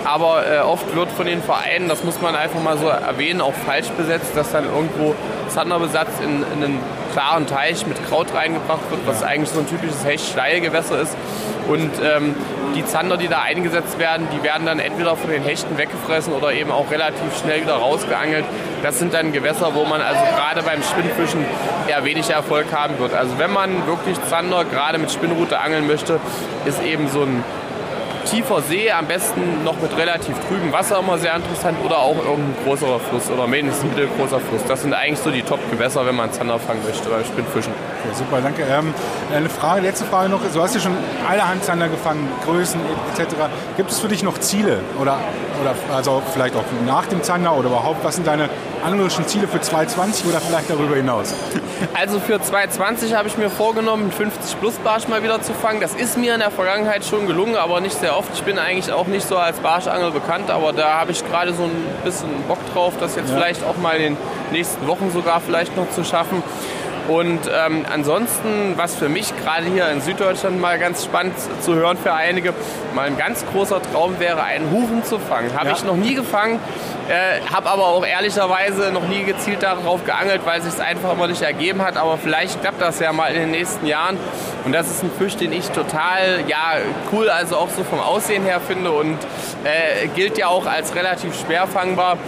Speaker 7: Aber äh, oft wird von den Vereinen, das muss man einfach mal so erwähnen, auch falsch besetzt, dass dann irgendwo Zanderbesatz in, in einen klaren Teich mit Kraut reingebracht wird, was eigentlich so ein typisches Hecht-Steilgewässer ist. Und ähm, die Zander, die da eingesetzt werden, die werden dann entweder von den Hechten weggefressen oder eben auch relativ schnell wieder rausgeangelt. Das sind dann Gewässer, wo man also gerade beim Spinnfischen eher wenig Erfolg haben wird. Also wenn man wirklich Zander gerade mit Spinnrute angeln möchte, ist eben so ein tiefer See, am besten noch mit relativ trübem Wasser immer sehr interessant oder auch irgendein größerer Fluss oder mindestens mittelgroßer Fluss. Das sind eigentlich so die Top-Gewässer, wenn man Zander fangen möchte beim Spinnfischen.
Speaker 2: Okay, super, danke. Ähm, eine Frage, letzte Frage noch. Du hast ja schon allerhand Zander gefangen, Größen etc. Gibt es für dich noch Ziele oder, oder also vielleicht auch nach dem Zander oder überhaupt, was sind deine anglerischen Ziele für 2020 oder vielleicht darüber hinaus?
Speaker 7: Also für 2020 habe ich mir vorgenommen, 50 plus Barsch mal wieder zu fangen. Das ist mir in der Vergangenheit schon gelungen, aber nicht sehr oft. Ich bin eigentlich auch nicht so als Barschangel bekannt, aber da habe ich gerade so ein bisschen Bock drauf, das jetzt ja. vielleicht auch mal in den nächsten Wochen sogar vielleicht noch zu schaffen. Und ähm, ansonsten, was für mich gerade hier in Süddeutschland mal ganz spannend zu hören für einige, mal ein ganz großer Traum wäre, einen Hufen zu fangen. Habe ja. ich noch nie gefangen, äh, habe aber auch ehrlicherweise noch nie gezielt darauf geangelt, weil es sich einfach immer nicht ergeben hat. Aber vielleicht klappt das ja mal in den nächsten Jahren. Und das ist ein Fisch, den ich total ja, cool, also auch so vom Aussehen her finde und äh, gilt ja auch als relativ schwer fangbar.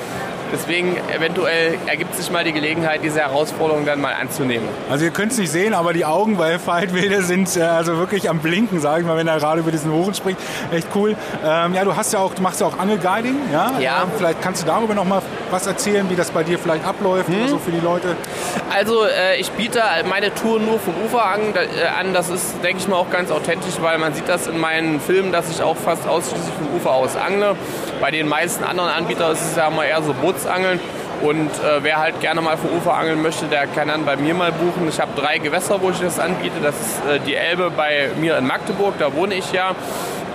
Speaker 7: Deswegen eventuell ergibt sich mal die Gelegenheit, diese Herausforderung dann mal anzunehmen.
Speaker 2: Also ihr könnt es nicht sehen, aber die Augen bei Faltwilde sind äh, also wirklich am Blinken, sage ich mal, wenn er gerade über diesen Hochen spricht. Echt cool. Ähm, ja, du hast ja auch, du machst ja auch Angelguiding, ja?
Speaker 7: Ja.
Speaker 2: Ähm, vielleicht kannst du darüber noch mal was erzählen, wie das bei dir vielleicht abläuft hm. oder so für die Leute.
Speaker 7: Also äh, ich biete meine Tour nur vom Ufer an, äh, an. Das ist, denke ich mal, auch ganz authentisch, weil man sieht das in meinen Filmen, dass ich auch fast ausschließlich vom Ufer aus angle. Bei den meisten anderen Anbietern ist es ja mal eher so Bootsangeln. Und äh, wer halt gerne mal vom Ufer angeln möchte, der kann dann bei mir mal buchen. Ich habe drei Gewässer, wo ich das anbiete. Das ist äh, die Elbe bei mir in Magdeburg, da wohne ich ja.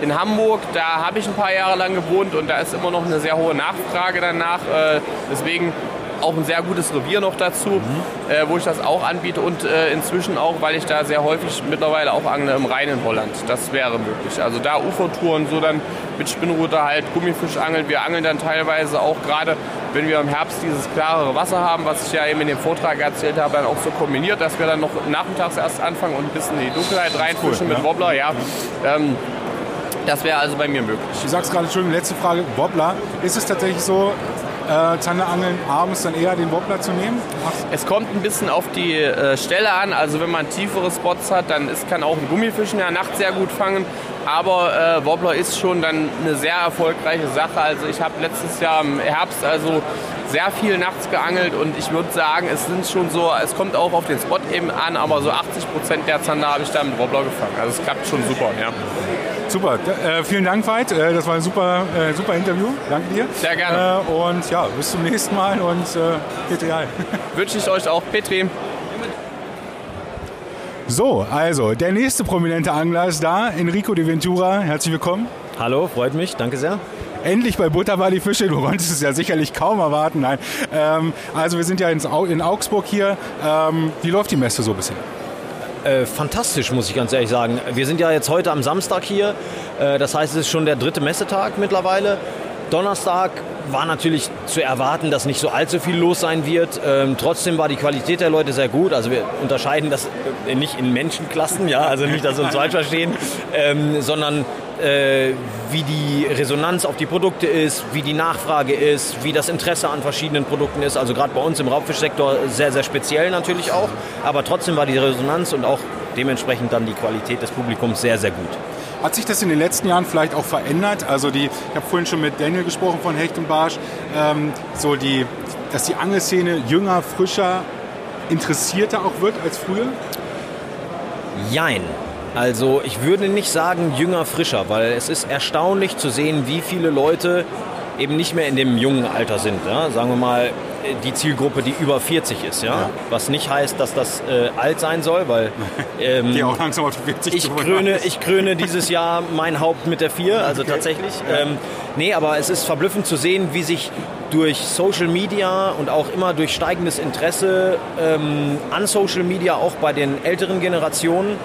Speaker 7: In Hamburg, da habe ich ein paar Jahre lang gewohnt und da ist immer noch eine sehr hohe Nachfrage danach. Äh, deswegen auch ein sehr gutes Revier noch dazu, mhm. äh, wo ich das auch anbiete und äh, inzwischen auch, weil ich da sehr häufig mittlerweile auch angle im Rhein in Holland. Das wäre möglich. Also da Ufertouren, so dann mit Spinnrute halt Gummifisch angeln. Wir angeln dann teilweise auch gerade, wenn wir im Herbst dieses klarere Wasser haben, was ich ja eben in dem Vortrag erzählt habe, dann auch so kombiniert, dass wir dann noch nachmittags erst anfangen und ein bisschen in die Dunkelheit reinfischen cool, mit ja. Wobbler. Ja. Ähm, das wäre also bei mir möglich.
Speaker 2: Du sagst gerade schon, letzte Frage, Wobbler. Ist es tatsächlich so, äh, Zanderangeln abends dann eher den Wobbler zu nehmen?
Speaker 7: Es kommt ein bisschen auf die äh, Stelle an. Also wenn man tiefere Spots hat, dann ist, kann auch ein Gummifischen ja nachts sehr gut fangen. Aber äh, Wobbler ist schon dann eine sehr erfolgreiche Sache. Also ich habe letztes Jahr im Herbst also sehr viel nachts geangelt und ich würde sagen, es sind schon so, es kommt auch auf den Spot eben an, aber so 80 Prozent der Zander habe ich da mit Wobbler gefangen. Also es klappt schon super, ja.
Speaker 2: Super, äh, vielen Dank, Veit. Äh, das war ein super, äh, super Interview. Danke dir.
Speaker 7: Sehr gerne.
Speaker 2: Äh, und ja, bis zum nächsten Mal und äh, Petri
Speaker 7: Wünsche ich euch auch, Petri.
Speaker 2: So, also der nächste prominente Angler ist da, Enrico de Ventura. Herzlich willkommen.
Speaker 8: Hallo, freut mich, danke sehr.
Speaker 2: Endlich bei Butterball die Fische. Du konntest es ja sicherlich kaum erwarten. Nein. Ähm, also wir sind ja in Augsburg hier. Ähm, wie läuft die Messe so bisher?
Speaker 8: Äh, fantastisch, muss ich ganz ehrlich sagen. Wir sind ja jetzt heute am Samstag hier. Äh, das heißt, es ist schon der dritte Messetag mittlerweile. Donnerstag war natürlich zu erwarten, dass nicht so allzu viel los sein wird. Ähm, trotzdem war die Qualität der Leute sehr gut. Also wir unterscheiden das nicht in Menschenklassen, ja, also nicht, dass wir uns falsch verstehen, ähm, sondern äh, wie die Resonanz auf die Produkte ist, wie die Nachfrage ist, wie das Interesse an verschiedenen Produkten ist. Also gerade bei uns im Raubfischsektor sehr, sehr speziell natürlich auch. Aber trotzdem war die Resonanz und auch dementsprechend dann die Qualität des Publikums sehr, sehr gut.
Speaker 2: Hat sich das in den letzten Jahren vielleicht auch verändert? Also die, ich habe vorhin schon mit Daniel gesprochen von Hecht und Barsch, ähm, so die, dass die Angelszene jünger, frischer, interessierter auch wird als früher?
Speaker 8: Jein. Also ich würde nicht sagen jünger, frischer, weil es ist erstaunlich zu sehen, wie viele Leute eben nicht mehr in dem jungen Alter sind. Ja? Sagen wir mal die Zielgruppe, die über 40 ist. Ja? ja. Was nicht heißt, dass das äh, alt sein soll, weil
Speaker 2: ähm, die auch langsam auf 40
Speaker 8: ich kröne, ich kröne dieses Jahr mein Haupt mit der 4, also okay. tatsächlich. Ja. Ähm, nee, aber es ist verblüffend zu sehen, wie sich durch Social Media und auch immer durch steigendes Interesse ähm, an Social Media auch bei den älteren Generationen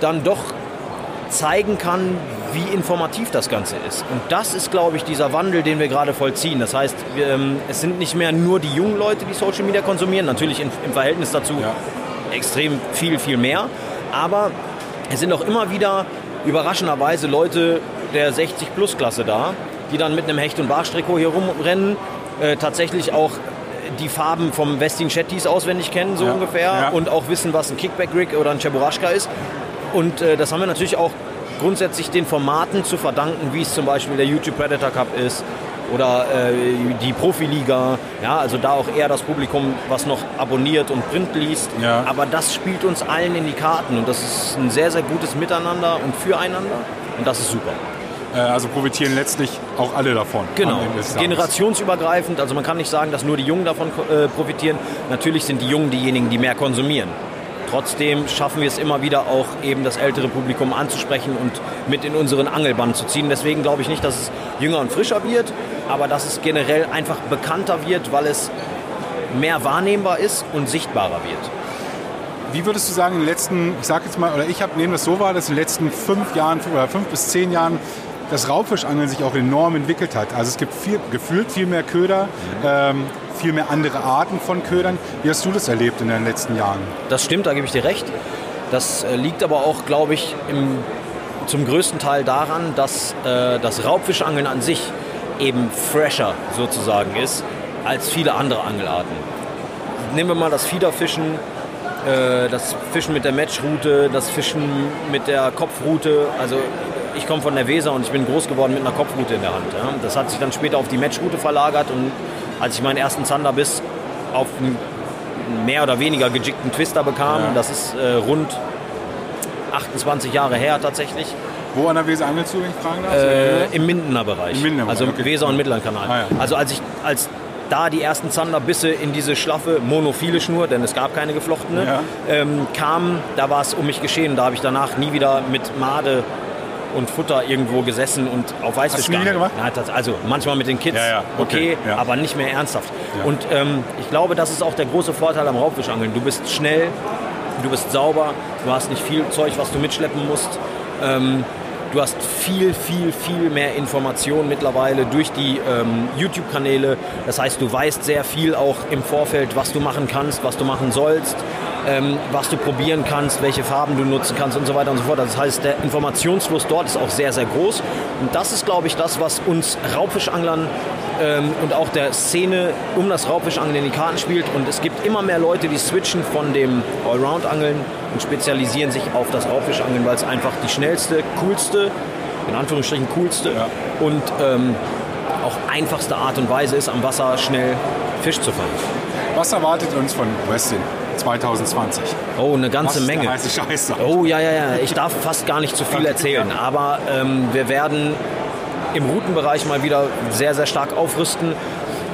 Speaker 8: dann doch zeigen kann, wie informativ das Ganze ist. Und das ist, glaube ich, dieser Wandel, den wir gerade vollziehen. Das heißt, wir, ähm, es sind nicht mehr nur die jungen Leute, die Social Media konsumieren, natürlich in, im Verhältnis dazu ja. extrem viel, viel mehr. Aber es sind auch immer wieder überraschenderweise Leute der 60-Plus-Klasse da, die dann mit einem Hecht- und Barstrikot hier rumrennen, äh, tatsächlich auch die Farben vom Westin Chettis auswendig kennen, so ja. ungefähr, ja. und auch wissen, was ein Kickback-Rig oder ein Cheburashka ist. Und äh, das haben wir natürlich auch grundsätzlich den Formaten zu verdanken, wie es zum Beispiel der YouTube Predator Cup ist oder äh, die Profiliga. Ja, also da auch eher das Publikum, was noch abonniert und Print liest. Ja. Aber das spielt uns allen in die Karten und das ist ein sehr, sehr gutes Miteinander und Füreinander und das ist super.
Speaker 2: Äh, also profitieren letztlich auch alle davon.
Speaker 8: Genau, generationsübergreifend. Also man kann nicht sagen, dass nur die Jungen davon äh, profitieren. Natürlich sind die Jungen diejenigen, die mehr konsumieren. Trotzdem schaffen wir es immer wieder auch eben das ältere Publikum anzusprechen und mit in unseren Angelbann zu ziehen. Deswegen glaube ich nicht, dass es jünger und frischer wird, aber dass es generell einfach bekannter wird, weil es mehr wahrnehmbar ist und sichtbarer wird.
Speaker 2: Wie würdest du sagen, in den letzten, ich sage jetzt mal, oder ich habe nehme das so wahr, dass in den letzten fünf Jahren oder fünf bis zehn Jahren das Raubfischangeln sich auch enorm entwickelt hat. Also es gibt viel, gefühlt viel mehr Köder, mhm. ähm, viel mehr andere Arten von Ködern. Wie hast du das erlebt in den letzten Jahren?
Speaker 8: Das stimmt, da gebe ich dir recht. Das äh, liegt aber auch, glaube ich, im, zum größten Teil daran, dass äh, das Raubfischangeln an sich eben fresher sozusagen ist als viele andere Angelarten. Nehmen wir mal das Fiederfischen, äh, das Fischen mit der Matchroute, das Fischen mit der Kopfroute. Also ich komme von der Weser und ich bin groß geworden mit einer Kopfroute in der Hand. Ja. Das hat sich dann später auf die Matchroute verlagert und als ich meinen ersten Zanderbiss auf einen mehr oder weniger gejickten Twister bekam, ja. das ist äh, rund 28 Jahre her tatsächlich.
Speaker 2: Wo an der Weser angelst du, wenn ich fragen darf?
Speaker 8: Äh, Im Mindener Bereich.
Speaker 2: Im Mindener
Speaker 8: also
Speaker 2: okay.
Speaker 8: Weser- und Mittellandkanal. Ah, ja. Also als ich als da die ersten Zanderbisse in diese schlaffe monophile Schnur, denn es gab keine geflochtene, ja. ähm, kamen, da war es um mich geschehen. Da habe ich danach nie wieder mit Made und Futter irgendwo gesessen und auf Weißfisch
Speaker 2: Hast du nie wieder gemacht?
Speaker 8: Ja, das, also manchmal mit den Kids, ja, ja. okay, okay aber nicht mehr ernsthaft. Und ähm, ich glaube, das ist auch der große Vorteil am Raubfischangeln. Du bist schnell, du bist sauber, du hast nicht viel Zeug, was du mitschleppen musst. Ähm, Du hast viel, viel, viel mehr Informationen mittlerweile durch die ähm, YouTube-Kanäle. Das heißt, du weißt sehr viel auch im Vorfeld, was du machen kannst, was du machen sollst, ähm, was du probieren kannst, welche Farben du nutzen kannst und so weiter und so fort. Das heißt, der Informationsfluss dort ist auch sehr, sehr groß. Und das ist, glaube ich, das, was uns Raubfischanglern ähm, und auch der Szene um das Raubfischangeln in die Karten spielt. Und es gibt immer mehr Leute, die switchen von dem Allround-Angeln und spezialisieren sich auf das Raubfischangeln, weil es einfach die schnellste, coolste, in Anführungsstrichen coolste ja. und ähm, auch einfachste Art und Weise ist, am Wasser schnell Fisch zu fangen.
Speaker 2: Was erwartet uns von Westin 2020?
Speaker 8: Oh, eine ganze
Speaker 2: Was
Speaker 8: Menge.
Speaker 2: Heiße
Speaker 8: oh ja, ja, ja. Ich darf fast gar nicht zu viel erzählen, aber ähm, wir werden im Routenbereich mal wieder sehr, sehr stark aufrüsten.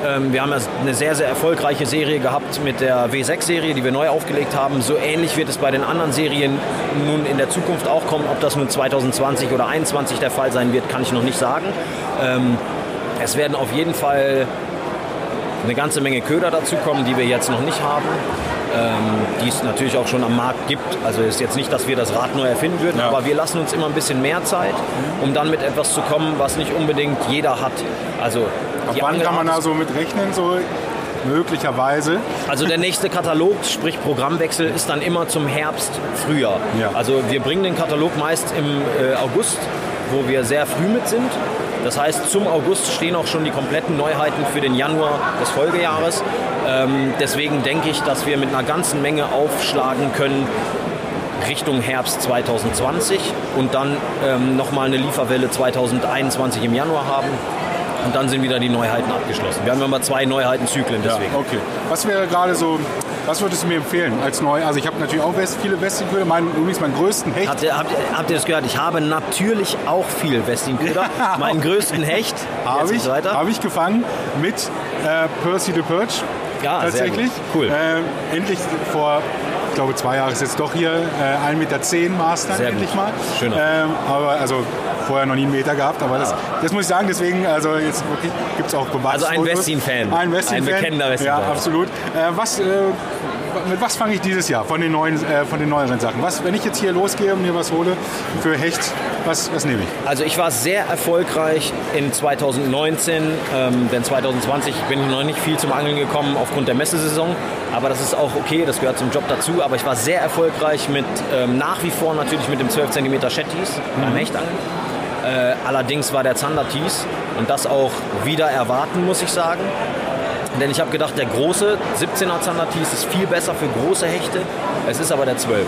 Speaker 8: Ähm, wir haben ja eine sehr, sehr erfolgreiche Serie gehabt mit der W6-Serie, die wir neu aufgelegt haben. So ähnlich wird es bei den anderen Serien nun in der Zukunft auch kommen. Ob das nun 2020 oder 2021 der Fall sein wird, kann ich noch nicht sagen. Ähm, es werden auf jeden Fall eine ganze Menge Köder dazukommen, die wir jetzt noch nicht haben. Ähm, die es natürlich auch schon am Markt gibt. Also ist jetzt nicht, dass wir das Rad neu erfinden würden,
Speaker 9: Ja.
Speaker 8: aber wir lassen uns immer ein bisschen mehr Zeit, um dann mit etwas zu kommen, was nicht unbedingt jeder hat. Also
Speaker 2: Ab wann kann man da so mit rechnen, so möglicherweise?
Speaker 8: Also der nächste Katalog, sprich Programmwechsel, ist dann immer zum Herbst, Frühjahr.
Speaker 2: Ja.
Speaker 8: Also wir bringen den Katalog meist im äh, August, wo wir sehr früh mit sind. Das heißt, zum August stehen auch schon die kompletten Neuheiten für den Januar des Folgejahres. Ähm, deswegen denke ich, dass wir mit einer ganzen Menge aufschlagen können Richtung Herbst 2020 und dann ähm, nochmal eine Lieferwelle 2021 im Januar haben. Und dann sind wieder die Neuheiten abgeschlossen. Wir haben immer zwei Neuheitenzyklen
Speaker 2: Ja,
Speaker 8: deswegen.
Speaker 2: okay. Was wäre gerade so, was würdest du mir empfehlen als neu? Also ich habe natürlich auch West, viele Westingköder, mein, übrigens meinen größten Hecht.
Speaker 8: Habt ihr, habt, habt ihr das gehört? Ich habe natürlich auch viel Westingköder. Meinen größten Hecht.
Speaker 2: Habe ich, hab ich gefangen mit äh, Percy the Perch.
Speaker 8: Ja,
Speaker 2: tatsächlich.
Speaker 8: Cool.
Speaker 2: Äh, endlich vor, ich glaube, zwei Jahren ist jetzt doch hier äh, 1,10 Meter Master,
Speaker 8: Sehr
Speaker 2: endlich
Speaker 8: gut.
Speaker 2: mal.
Speaker 8: Schöner.
Speaker 2: Ähm, aber also vorher noch nie einen Meter gehabt, aber das, das muss ich sagen, deswegen, also jetzt gibt es auch Beweis.
Speaker 8: Also ein Westin-Fan.
Speaker 2: Ein Westin-Fan.
Speaker 8: Ein bekennender Westin-Fan.
Speaker 2: Ja, absolut. Äh, was, äh, mit was fange ich dieses Jahr von den, neuen, äh, von den neueren Sachen? Was, wenn ich jetzt hier losgehe und mir was hole für Hecht, was, was nehme ich?
Speaker 8: Also ich war sehr erfolgreich in 2019, ähm, denn 2020 bin ich noch nicht viel zum Angeln gekommen aufgrund der Messesaison. Aber das ist auch okay, das gehört zum Job dazu. Aber ich war sehr erfolgreich mit ähm, nach wie vor natürlich mit dem 12 cm Shetties beim Hechtangeln. Äh, allerdings war der Zander Tees und das auch wieder erwarten, muss ich sagen. Denn ich habe gedacht, der große 17er Zander Tees ist viel besser für große Hechte. Es ist aber der 12er.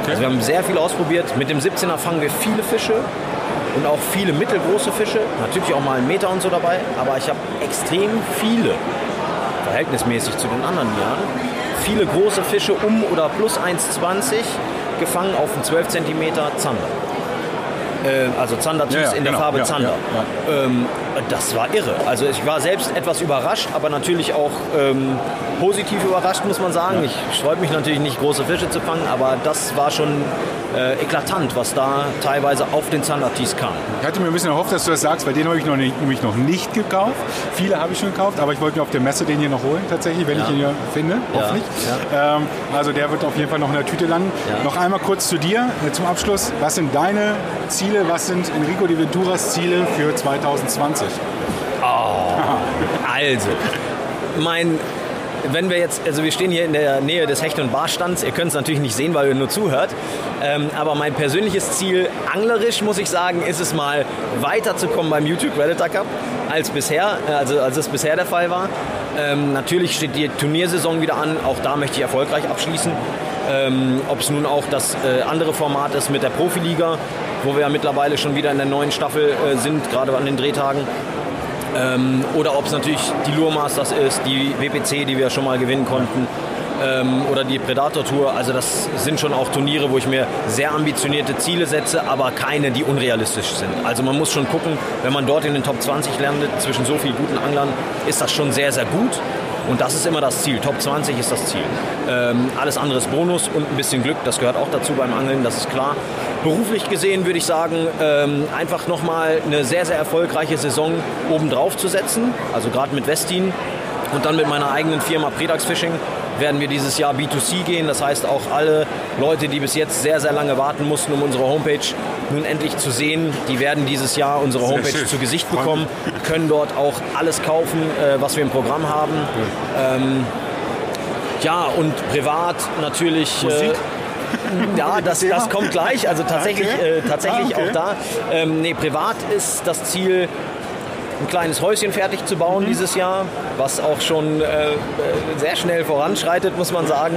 Speaker 2: Okay.
Speaker 8: Also wir haben sehr viel ausprobiert. Mit dem 17er fangen wir viele Fische und auch viele mittelgroße Fische. Natürlich auch mal einen Meter und so dabei. Aber ich habe extrem viele, verhältnismäßig zu den anderen Jahren, viele große Fische um oder plus 1,20 gefangen auf einen 12 cm Zander. Äh, also Zander Tees
Speaker 2: Ja, ja,
Speaker 8: in der
Speaker 2: genau.
Speaker 8: Farbe Zander. Ähm, das war irre. Also ich war selbst etwas überrascht, aber natürlich auch ähm, positiv überrascht, muss man sagen. Ich sträube mich natürlich nicht, große Fische zu fangen, aber das war schon äh, eklatant, was da teilweise auf den Zandertees kam.
Speaker 2: Ich hatte mir ein bisschen erhofft, dass du das sagst, weil den habe ich noch nicht, nämlich noch nicht gekauft. Viele habe ich schon gekauft, aber ich wollte mir auf der Messe den hier noch holen, tatsächlich, wenn
Speaker 8: Ja.
Speaker 2: ich ihn hier finde,
Speaker 8: Ja,
Speaker 2: hoffentlich. Ähm, also der wird auf jeden Fall noch in der Tüte landen.
Speaker 8: Ja.
Speaker 2: Noch einmal kurz zu dir äh, zum Abschluss. Was sind deine Ziele, was sind Enrico Di Venturas Ziele für 2020?
Speaker 8: Also, mein, wenn wir jetzt, also wir stehen hier in der Nähe des Hecht- und Barstands, ihr könnt es natürlich nicht sehen, weil ihr nur zuhört, ähm, aber mein persönliches Ziel, anglerisch muss ich sagen, ist es mal weiterzukommen beim YouTube Predator Cup als bisher, äh, also als es bisher der Fall war. Ähm, natürlich steht die Turniersaison wieder an, auch da möchte ich erfolgreich abschließen. Ähm, Ob es nun auch das äh, andere Format ist mit der Profiliga, wo wir ja mittlerweile schon wieder in der neuen Staffel äh, sind, gerade an den Drehtagen. Ähm, oder ob es natürlich die Lure Masters ist, die WPC, die wir schon mal gewinnen konnten. Ähm, oder die Predator Tour. Also das sind schon auch Turniere, wo ich mir sehr ambitionierte Ziele setze, aber keine, die unrealistisch sind. Also man muss schon gucken, wenn man dort in den Top 20 landet, zwischen so vielen guten Anglern, ist das schon sehr, sehr gut. Und das ist immer das Ziel. Top 20 ist das Ziel. Ähm, alles andere ist Bonus und ein bisschen Glück, das gehört auch dazu beim Angeln, das ist klar. Beruflich gesehen würde ich sagen, ähm, einfach nochmal eine sehr, sehr erfolgreiche Saison obendrauf zu setzen. Also gerade mit Westin und dann mit meiner eigenen Firma Predax Fishing werden wir dieses Jahr B2C gehen. Das heißt auch alle Leute, die bis jetzt sehr, sehr lange warten mussten, um unsere Homepage nun endlich zu sehen, die werden dieses Jahr unsere Homepage zu Gesicht bekommen, können dort auch alles kaufen, äh, was wir im Programm haben. Ähm, ja, und privat natürlich.
Speaker 2: Musik?
Speaker 8: Äh, ja, das, das kommt gleich. Also tatsächlich,
Speaker 2: Okay.
Speaker 8: äh, tatsächlich
Speaker 2: Ah, okay.
Speaker 8: auch da. Ähm, nee, privat ist das Ziel, ein kleines Häuschen fertig zu
Speaker 2: Mhm.
Speaker 8: bauen dieses Jahr, was auch schon äh, äh, sehr schnell voranschreitet, muss man sagen.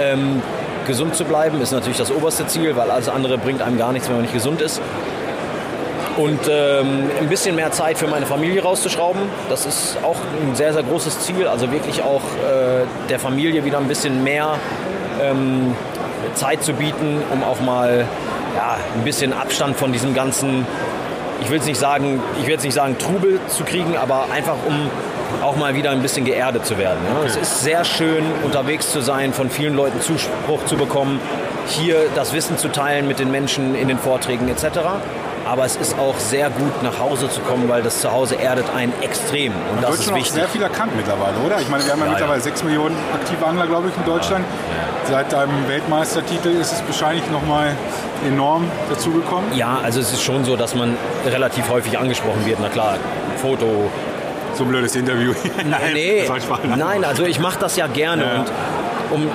Speaker 8: Ähm, gesund zu bleiben ist natürlich das oberste Ziel, weil alles andere bringt einem gar nichts, wenn man nicht gesund ist. Und ähm, ein bisschen mehr Zeit für meine Familie rauszuschrauben, das ist auch ein sehr, sehr großes Ziel. Also wirklich auch äh, der Familie wieder ein bisschen mehr ähm, Zeit zu bieten, um auch mal ja, ein bisschen Abstand von diesem ganzen, ich will es nicht sagen, ich will jetzt nicht sagen Trubel zu kriegen, aber einfach um auch mal wieder ein bisschen geerdet zu werden. Ja. Es ist sehr schön unterwegs zu sein, von vielen Leuten Zuspruch zu bekommen hier das Wissen zu teilen mit den Menschen in den Vorträgen etc. Aber es ist auch sehr gut, nach Hause zu kommen, weil das Zuhause erdet einen extrem. Und
Speaker 2: Man
Speaker 8: das
Speaker 2: wird
Speaker 8: ist
Speaker 2: schon
Speaker 8: wichtig.
Speaker 2: sehr viel erkannt mittlerweile, oder? Ich meine, wir haben ja,
Speaker 8: Ja,
Speaker 2: mittlerweile
Speaker 8: ja.
Speaker 2: 6 Millionen aktive Angler, glaube ich, in Deutschland. Seit deinem Weltmeistertitel ist es wahrscheinlich nochmal enorm dazugekommen.
Speaker 8: Ja, also es ist schon so, dass man relativ häufig angesprochen wird. Na klar, Foto.
Speaker 2: So ein blödes Interview. Nein,
Speaker 8: nee, nein, also ich mache das ja gerne.
Speaker 2: Ja.
Speaker 8: Und um ähm,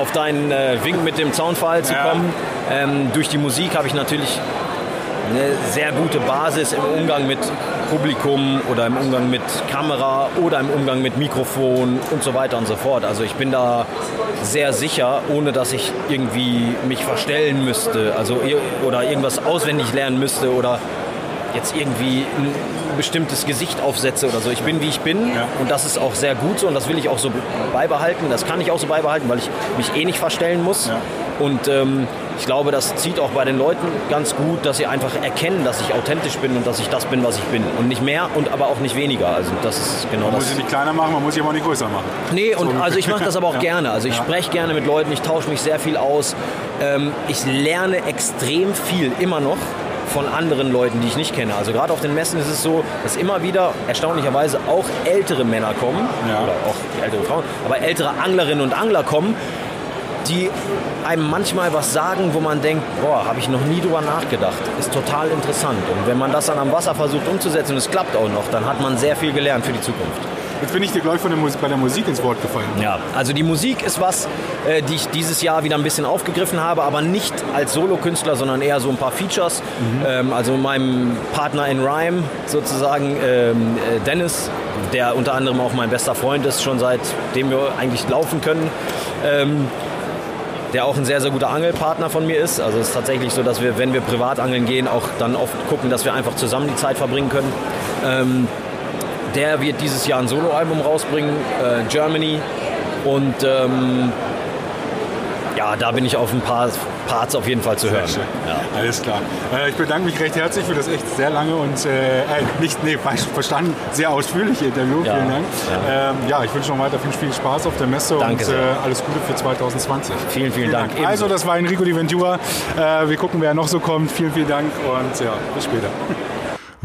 Speaker 8: auf deinen äh, Wink mit dem Zaunpfahl zu
Speaker 2: Ja.
Speaker 8: kommen, ähm, durch die Musik habe ich natürlich eine sehr gute Basis im Umgang mit Publikum oder im Umgang mit Kamera oder im Umgang mit Mikrofon und so weiter und so fort. Also ich bin da sehr sicher, ohne dass ich irgendwie mich verstellen müsste, also oder irgendwas auswendig lernen müsste oder jetzt irgendwie ein bestimmtes Gesicht aufsetze oder so. Ich bin wie ich bin
Speaker 2: Ja.
Speaker 8: und das ist auch sehr gut so und das will ich auch so beibehalten. Das kann ich auch so beibehalten, weil ich mich eh nicht verstellen muss.
Speaker 2: Ja.
Speaker 8: Und ähm, ich glaube, das zieht auch bei den Leuten ganz gut, dass sie einfach erkennen, dass ich authentisch bin und dass ich das bin, was ich bin. Und nicht mehr und aber auch nicht weniger. Also das ist genau
Speaker 2: Man
Speaker 8: das.
Speaker 2: muss sie nicht kleiner machen, man muss sie aber auch nicht größer machen.
Speaker 8: Nee, und
Speaker 2: So.
Speaker 8: also ich mache das aber auch
Speaker 2: Ja.
Speaker 8: gerne. Also ich
Speaker 2: Ja.
Speaker 8: spreche gerne mit Leuten, ich tausche mich sehr viel aus. Ähm, ich lerne extrem viel immer noch von anderen Leuten, die ich nicht kenne. Also gerade auf den Messen ist es so, dass immer wieder erstaunlicherweise auch ältere Männer kommen,
Speaker 2: Ja.
Speaker 8: oder auch ältere Frauen, aber ältere Anglerinnen und Angler kommen, die einem manchmal was sagen, wo man denkt, boah, habe ich noch nie drüber nachgedacht. Ist total interessant. Und wenn man das dann am Wasser versucht umzusetzen und es klappt auch noch, dann hat man sehr viel gelernt für die Zukunft.
Speaker 2: Jetzt bin ich dir gleich von der Musik, bei der Musik ins Wort gefallen.
Speaker 8: Ja, also die Musik ist was, äh, die ich dieses Jahr wieder ein bisschen aufgegriffen habe, aber nicht als Solokünstler, sondern eher so ein paar Features. Ähm, also meinem Partner in Rhyme sozusagen, ähm, äh, Dennis, der unter anderem auch mein bester Freund ist, schon seitdem wir eigentlich laufen können. Ähm, der auch ein sehr, sehr guter Angelpartner von mir ist. Also es ist tatsächlich so, dass wir, wenn wir privat angeln gehen, auch dann oft gucken, dass wir einfach zusammen die Zeit verbringen können. Ähm, der wird dieses Jahr ein Soloalbum rausbringen, äh, Germany. Und ähm, ja, da bin ich auf ein paar Parts auf jeden Fall zu hören. Ja.
Speaker 2: Alles klar. Äh, ich bedanke mich recht herzlich für das echt sehr lange und äh, äh, nicht, nee, falsch verstanden, sehr ausführliche Interview.
Speaker 8: Ja.
Speaker 2: Vielen Dank. Ja, ähm, ja ich wünsche noch weiter viel, Spaß auf der Messe
Speaker 8: Danke
Speaker 2: und äh, alles Gute für 2020.
Speaker 8: Vielen, vielen Dank. Ebenso.
Speaker 2: Also, das war Enrico Di Ventura. Äh, wir gucken, wer noch so kommt. Vielen, vielen Dank und ja, bis später.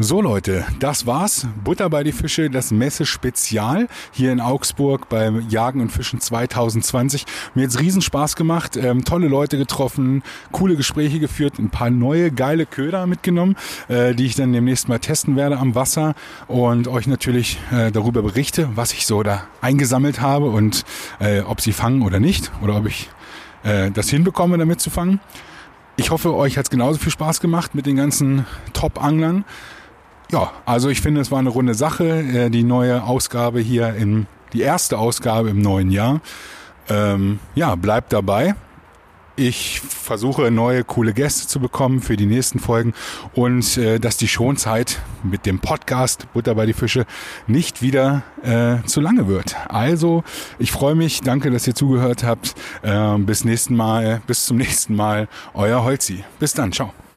Speaker 2: So Leute, das war's. Butter bei die Fische, das Messe-Spezial hier in Augsburg beim Jagen und Fischen 2020. Mir hat's riesen Spaß gemacht, ähm, tolle Leute getroffen, coole Gespräche geführt, ein paar neue geile Köder mitgenommen, äh, die ich dann demnächst mal testen werde am Wasser und euch natürlich äh, darüber berichte, was ich so da eingesammelt habe und äh, ob sie fangen oder nicht oder ob ich äh, das hinbekomme, damit zu fangen. Ich hoffe, euch hat's genauso viel Spaß gemacht mit den ganzen Top-Anglern. Ja, also ich finde, es war eine runde Sache. Äh, Die neue Ausgabe hier im, die erste Ausgabe im neuen Jahr. Ähm, ja, bleibt dabei. Ich versuche neue coole Gäste zu bekommen für die nächsten Folgen und äh, dass die Schonzeit mit dem Podcast Butter bei die Fische nicht wieder äh, zu lange wird. Also ich freue mich, danke, dass ihr zugehört habt. Äh, bis nächsten Mal, bis zum nächsten Mal, euer Holzi. Bis dann, ciao.